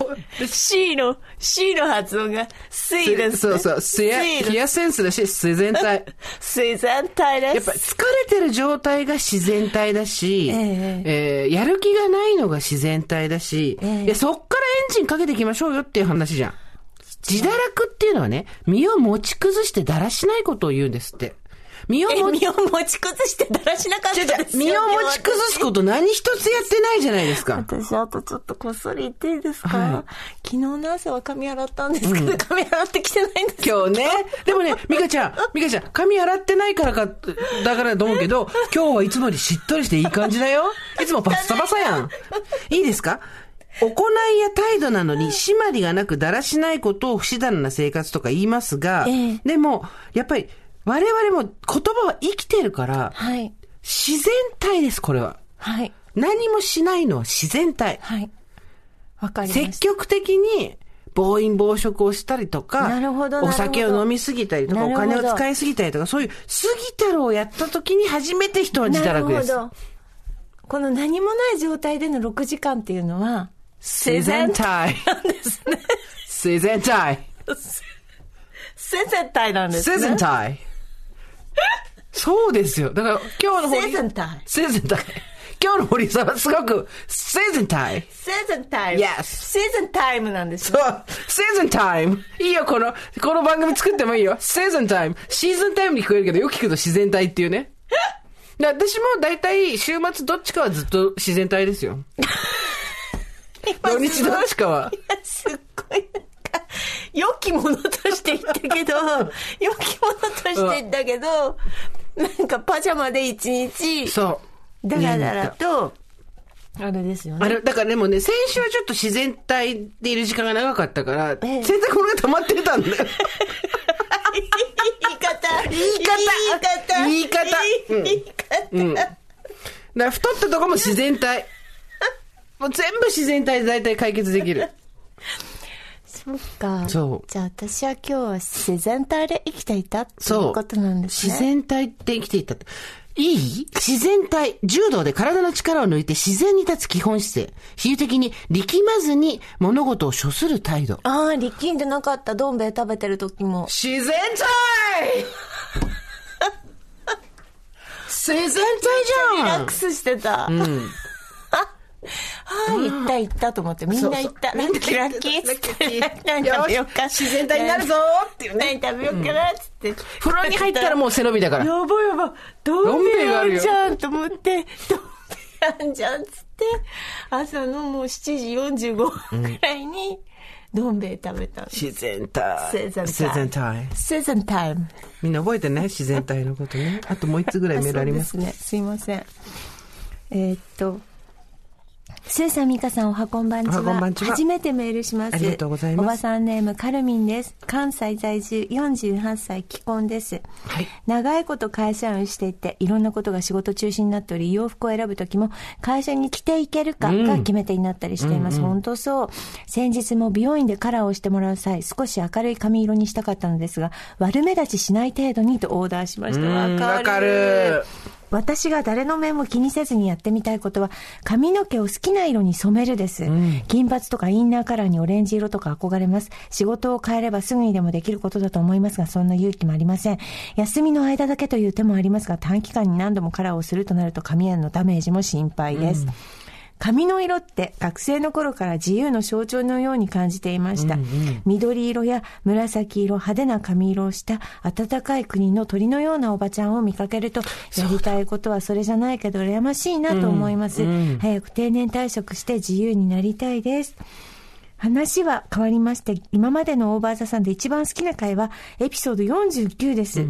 S2: ほ
S3: C の、C の発音が、水です、ね。
S2: そうそう。ヒヤ、ヒヤセンスだし、自然体。
S3: 自然体です。
S2: やっぱ疲れてる状態が自然体だし、
S3: ええ
S2: えーやる気がないのが自然体だし、
S3: ええ
S2: いやそっからエンジンかけていきましょうよっていう話じゃん。自堕落っていうのはね、身を持ち崩してだらしないことを言うんですって。身を
S3: え
S2: 持ち、
S3: 身を持ち崩してだらしなかったですよ、
S2: 身を持ち崩すこと何一つやってないじゃないですか？
S3: 私、あとちょっとこっそり言っていいですか、
S2: はい
S3: 昨日の朝は髪洗ったんですけど、髪洗ってきてないんです
S2: 今日ね。でもね、ミカちゃん、ミカちゃん、髪洗ってないからか、だからと思うけど、今日はいつもよりしっとりしていい感じだよ。いつもパッサパサやん。いいですか？行いや態度なのに、締まりがなくだらしないことを不自然な生活とか言いますが、
S3: ええ
S2: でも、やっぱり、我々も言葉は生きてるから、
S3: はい。
S2: 自然体です、これは。
S3: はい。
S2: 何もしないのは自然体。
S3: はい。わかりました。
S2: 積極的に暴飲暴食をしたりとか、
S3: なるほど
S2: お酒を飲みすぎたりとか、お金を使いすぎたりとか、そういう過ぎたるをやった時に初めて人は自堕落です。
S3: なるほど。この何もない状態での6時間っていうのは、
S2: 自然体。
S3: なんですね。
S2: 自然体。
S3: 自然体なんですね。
S2: 自然体。そうですよ。だから今日の堀
S3: 自然体
S2: 自然体。今日の堀さんはすごく自然体。
S3: シーズンタイム。
S2: Yes
S3: シーズンタイムなんですね。
S2: そう、シーズンタイム。いいよ、この、この番組作ってもいいよ。シーズンタイム。シーズンタイムに聞こえるけど、よく聞くと自然体っていうね。で私も大体週末どっちかはずっと自然体ですよ。土日どっちかは。
S3: いや、すっごい良きものとして言ったけど、良きものとして言ったけど、なんかパジャマで一日、
S2: そう。
S3: だらだらと、あれですよね。
S2: あれ、だからでもね、先週はちょっと自然体でいる時間が長かったから、
S3: ええ
S2: 洗濯物が溜まってたんだよ。
S3: 言い方
S2: 言い方
S3: 言い方
S2: 言い方うん
S3: 言い方
S2: うん。だから太ったとこも自然体。もう全部自然体で大体解決できる。
S3: そっか。
S2: そう
S3: じゃあ私は今日は自然体で生きていたってい
S2: そうう。
S3: ことなんですね。
S2: 自然体って生きていったって。いい？自然体、柔道で体の力を抜いて自然に立つ基本姿勢。比喩的に力まずに物事を処する態度。
S3: ああ、力んでなかった。どん兵衛食べてる時も。
S2: 自然体 自然体じゃん
S3: リラックスしてた。はい、行った行ったと思って、みんな行った。ラッキーラッキーっつって。何食べようか。
S2: 自然体になるぞっていうね。
S3: 何食べようかなっつって。
S2: 風呂に入ったらもう背伸びだから。
S3: やばいやばい。どん兵衛あ
S2: どん
S3: じゃんと思って、どん兵衛あんじゃんっつって、朝のもう7時45分くらいに、どん兵衛食べた。
S2: 自然体。
S3: 自然体
S2: 自然体。みんな覚えてね、自然体のことね。あともう一つぐらいメールあります
S3: ね。すいません。えーっと、スーさん、ミカさん、おはこんばんちは。
S2: んばんちは
S3: 初めてメールします。
S2: ありがとうございます
S3: おばさんネーム、カルミンです。関西在住、48歳、既婚です。
S2: はい
S3: 長いこと会社員をしていて、いろんなことが仕事中止になっており、洋服を選ぶときも、会社に着ていけるかが決め手になったりしています。本当そう。先日も美容院でカラーをしてもらう際、少し明るい髪色にしたかったのですが、悪目立ちしない程度にとオーダーしました。
S2: うん
S3: わかる。
S2: わかる
S3: 私が誰の目も気にせずにやってみたいことは、髪の毛を好きな色に染めるです。金髪とかインナーカラーにオレンジ色とか憧れます。仕事を変えればすぐにでもできることだと思いますが、そんな勇気もありません。休みの間だけという手もありますが、短期間に何度もカラーをするとなると髪へのダメージも心配です。髪の色って学生の頃から自由の象徴のように感じていました。緑色や紫色、派手な髪色をした暖かい国の鳥のようなおばちゃんを見かけると、やりたいことはそれじゃないけど羨ましいなと思います。早く定年退職して自由になりたいです。話は変わりまして、今までのオーバーザさんで一番好きな回はエピソード49です。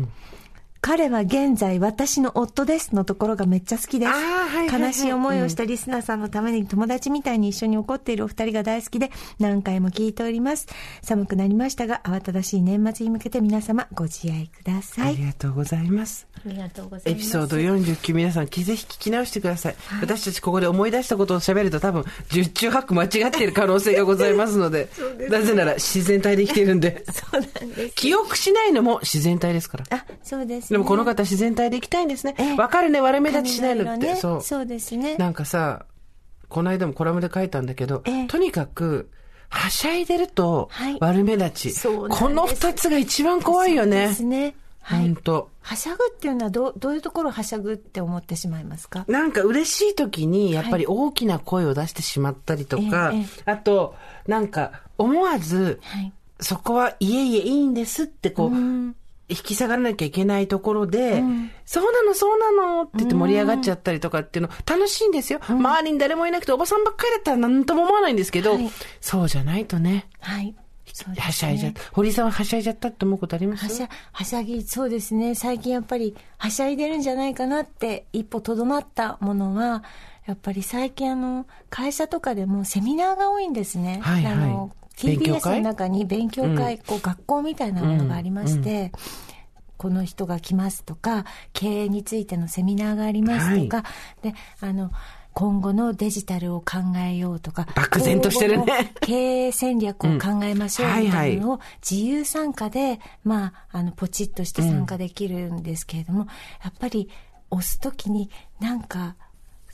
S3: 彼は現在私の夫ですのところがめっちゃ好きです。
S2: はいはいはい
S3: 悲しい思いをしたリスナーさんのために友達みたいに一緒に怒っているお二人が大好きで何回も聞いております。寒くなりましたが慌ただしい年末に向けて皆様ご自愛ください。
S2: ありがとうございます。
S3: ありがとうございます。
S2: エピソード49皆さんぜひ聞き直してください。私たちここで思い出したことを喋ると多分十中八九間違っている可能性がございますので、なぜなら自然体で生きているんで。
S3: そうなんです。
S2: 記憶しないのも自然体ですから。
S3: あ、そうです、ね。
S2: でもこの方自然体で生きたいんですね
S3: ええ。
S2: わかるね、悪目立ちしないのって。
S3: ね
S2: そう。
S3: そうですね。
S2: なんかさ、この間もコラムで書いたんだけど、
S3: ええ
S2: とにかく、はしゃいでると
S3: はい
S2: 悪目立ち。
S3: そうなんです
S2: この二つが一番怖いよね。
S3: ですね。はい。
S2: 本当。
S3: はしゃぐっていうのはどう、どういうところをはしゃぐって思ってしまいますか？
S2: なんか嬉しい時に、やっぱり大きな声を出してしまったりとか、
S3: えええ
S2: あと、なんか、思わず、
S3: はい。
S2: そこはいえいえいいんですってこう、
S3: うん
S2: 引き下がらなきゃいけないところで、そうなの、そうなのって言って盛り上がっちゃったりとかっていうの楽しいんですよ。周りに誰もいなくておばさんばっかりだったら何とも思わないんですけど、
S3: はい
S2: そうじゃないとね、
S3: はい。ね
S2: はしゃいじゃった。堀井さんははしゃいじゃったって思うことあります？
S3: はしゃ、はしゃぎ、そうですね。最近やっぱり、はしゃいでるんじゃないかなって、一歩とどまったものは、やっぱり最近あの、会社とかでもセミナーが多いんですね。
S2: はいはい
S3: あの、TBS
S2: 会？
S3: の中に勉強会、こう学校みたいなものがありまして、この人が来ますとか、経営についてのセミナーがありますとか、で、あの、今後のデジタルを考えようとか、
S2: 漠然としてるね。
S3: 経営戦略を考えましょうみたいなのを自由参加で、まあ、あの、ポチッとして参加できるんですけれども、やっぱり押すときになんか、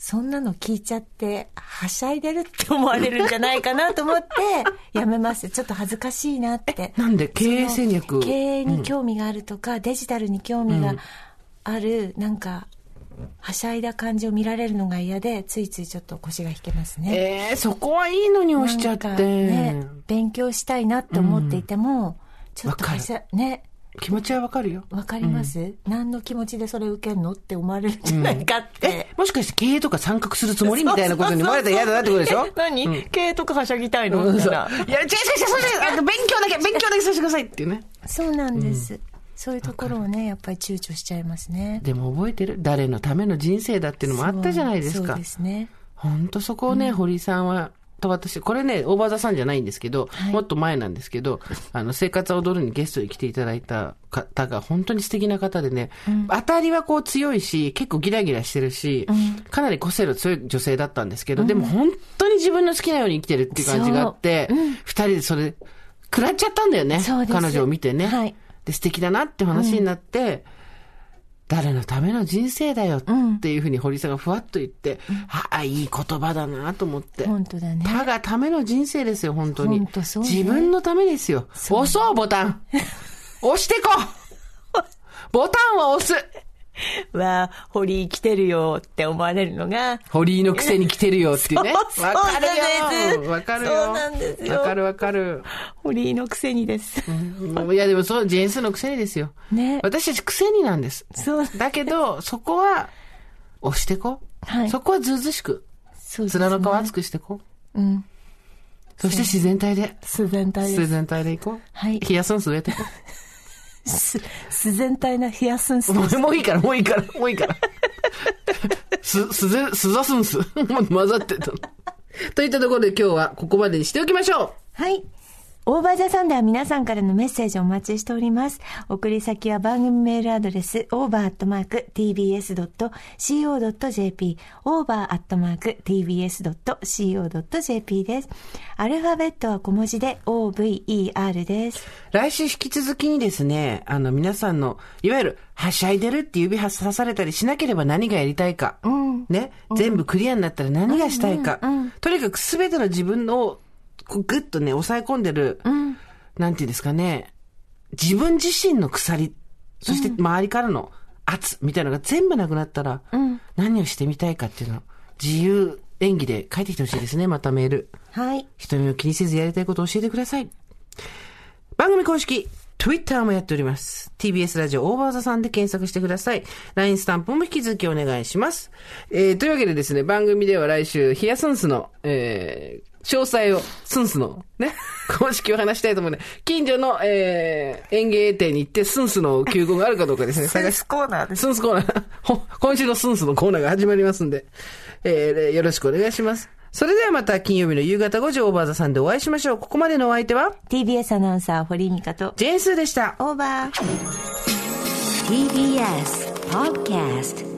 S3: そんなの聞いちゃって、はしゃいでるって思われるんじゃないかなと思って、やめます。ちょっと恥ずかしいなって。
S2: なんで？経営戦略？
S3: 経営に興味があるとか、デジタルに興味がある、なんか、はしゃいだ感じを見られるのが嫌で、ついついちょっと腰が引けますね。
S2: えー、そこはいいのに押しちゃって。
S3: ね、勉強したいなって思っていても、ちょっとはしゃ、ね、
S2: 気持ちはわかるよ。
S3: わかります、何の気持ちでそれ受けんのって思われるんじゃないかって。
S2: もしかして経営とか参画するつもりみたいなことに思われたら嫌だなってことでしょ？
S3: え何、経営とかはしゃぎたいの
S2: うん
S3: い
S2: や、違う違う違う、それあの勉強だけ、勉強だけさせてくださいっていうね。
S3: そうなんです。そういうところをね、やっぱり躊躇しちゃいますね。
S2: でも覚えてる？誰のための人生だっていうのもあったじゃないですか
S3: そう。ですね。
S2: 本当そこをね、堀井さんは、と私、これね、オーバーザさんじゃないんですけど、
S3: はい。
S2: もっと前なんですけど、あの、生活は踊るにゲストに来ていただいた方が本当に素敵な方でね、当たりはこう強いし、結構ギラギラしてるし、かなり個性の強い女性だったんですけど、でも本当に自分の好きなように生きてるっていう感じがあって、二、人でそれ、食らっちゃったんだよね。彼女を見てね。
S3: はい。
S2: で、素敵だなって話になって、誰のための人生だよっていうふうに堀さんがふわっと言って、ああ、いい言葉だなと思って。
S3: 本当だね。
S2: 他がための人生ですよ、本当に。
S3: 本当そうね
S2: 自分のためですよ。押そう、ボタン。押してこ ボタンを押す
S3: わあ、堀井来てるよって思われるのが、
S2: 堀井のくせに来てるよっていうね。わかるよ。わかるよ。
S3: そうなんですよ
S2: わかるわかる。
S3: 堀井のくせにです。
S2: うんいや、でもそう、ジェーンスーのくせにですよ。
S3: ね
S2: 私たちくせになんです。
S3: そう、
S2: だけど、そこは、押してこ。
S3: はい
S2: そこはずうずうしく。
S3: そうですね
S2: 面の皮厚くしてこ。
S3: うん。
S2: そして自然体で。
S3: 自然体です。
S2: 自然体でいこう。
S3: はい
S2: ヒヤスンス植えてこ
S3: す 自然体なヒヤスンス
S2: う。も うもういいから、もういいから、もういいから。す、すぜ、すざすんす。も う混ざってた。といったところで今日はここまでにしておきましょ
S3: はい。オーバーザさんでは皆さんからのメッセージをお待ちしております。送り先は番組メールアドレス、over.tbs.co.jp、over.tbs.co.jp です。アルファベットは小文字で over です。
S2: う。来週引き続きにですね、あの皆さんの、いわゆる、はしゃいでるって指は刺されたりしなければ何がやりたいか。ね。全部クリアになったら何がしたいか。とにかく全ての自分を、こうぐっとね、抑え込んでる、なんていうんですかね、自分自身の鎖、そして周りからの圧みたいなのが全部なくなったら、何をしてみたいかっていうのを自由演技で書いてきてほしいですね、またメール。
S3: はい。
S2: 人目を気にせずやりたいことを教えてください。番組公式、Twitter もやっております。TBS ラジオオーバーザさんで検索してください。LINE スタンプも引き続きお願いします。えー、というわけでですね、番組では来週、ヒヤスンスの、えー、詳細を、スンスの、ね、公式を話したいと思うので、近所の、えー、園芸店に行って、スンスの休校があるかどうかですね、探し
S3: コーナーで
S2: スンスコーナー、ほ今週のスンスのコーナーが始まりますんで、えー、よろしくお願いします。それではまた金曜日の夕方5時オーバーザさんでお会いしましょう。ここまでのお相手は、
S3: TBS アナウンサー、堀井美香と、
S2: ジェーンスーでした。
S3: オーバー。
S1: TBS Podcast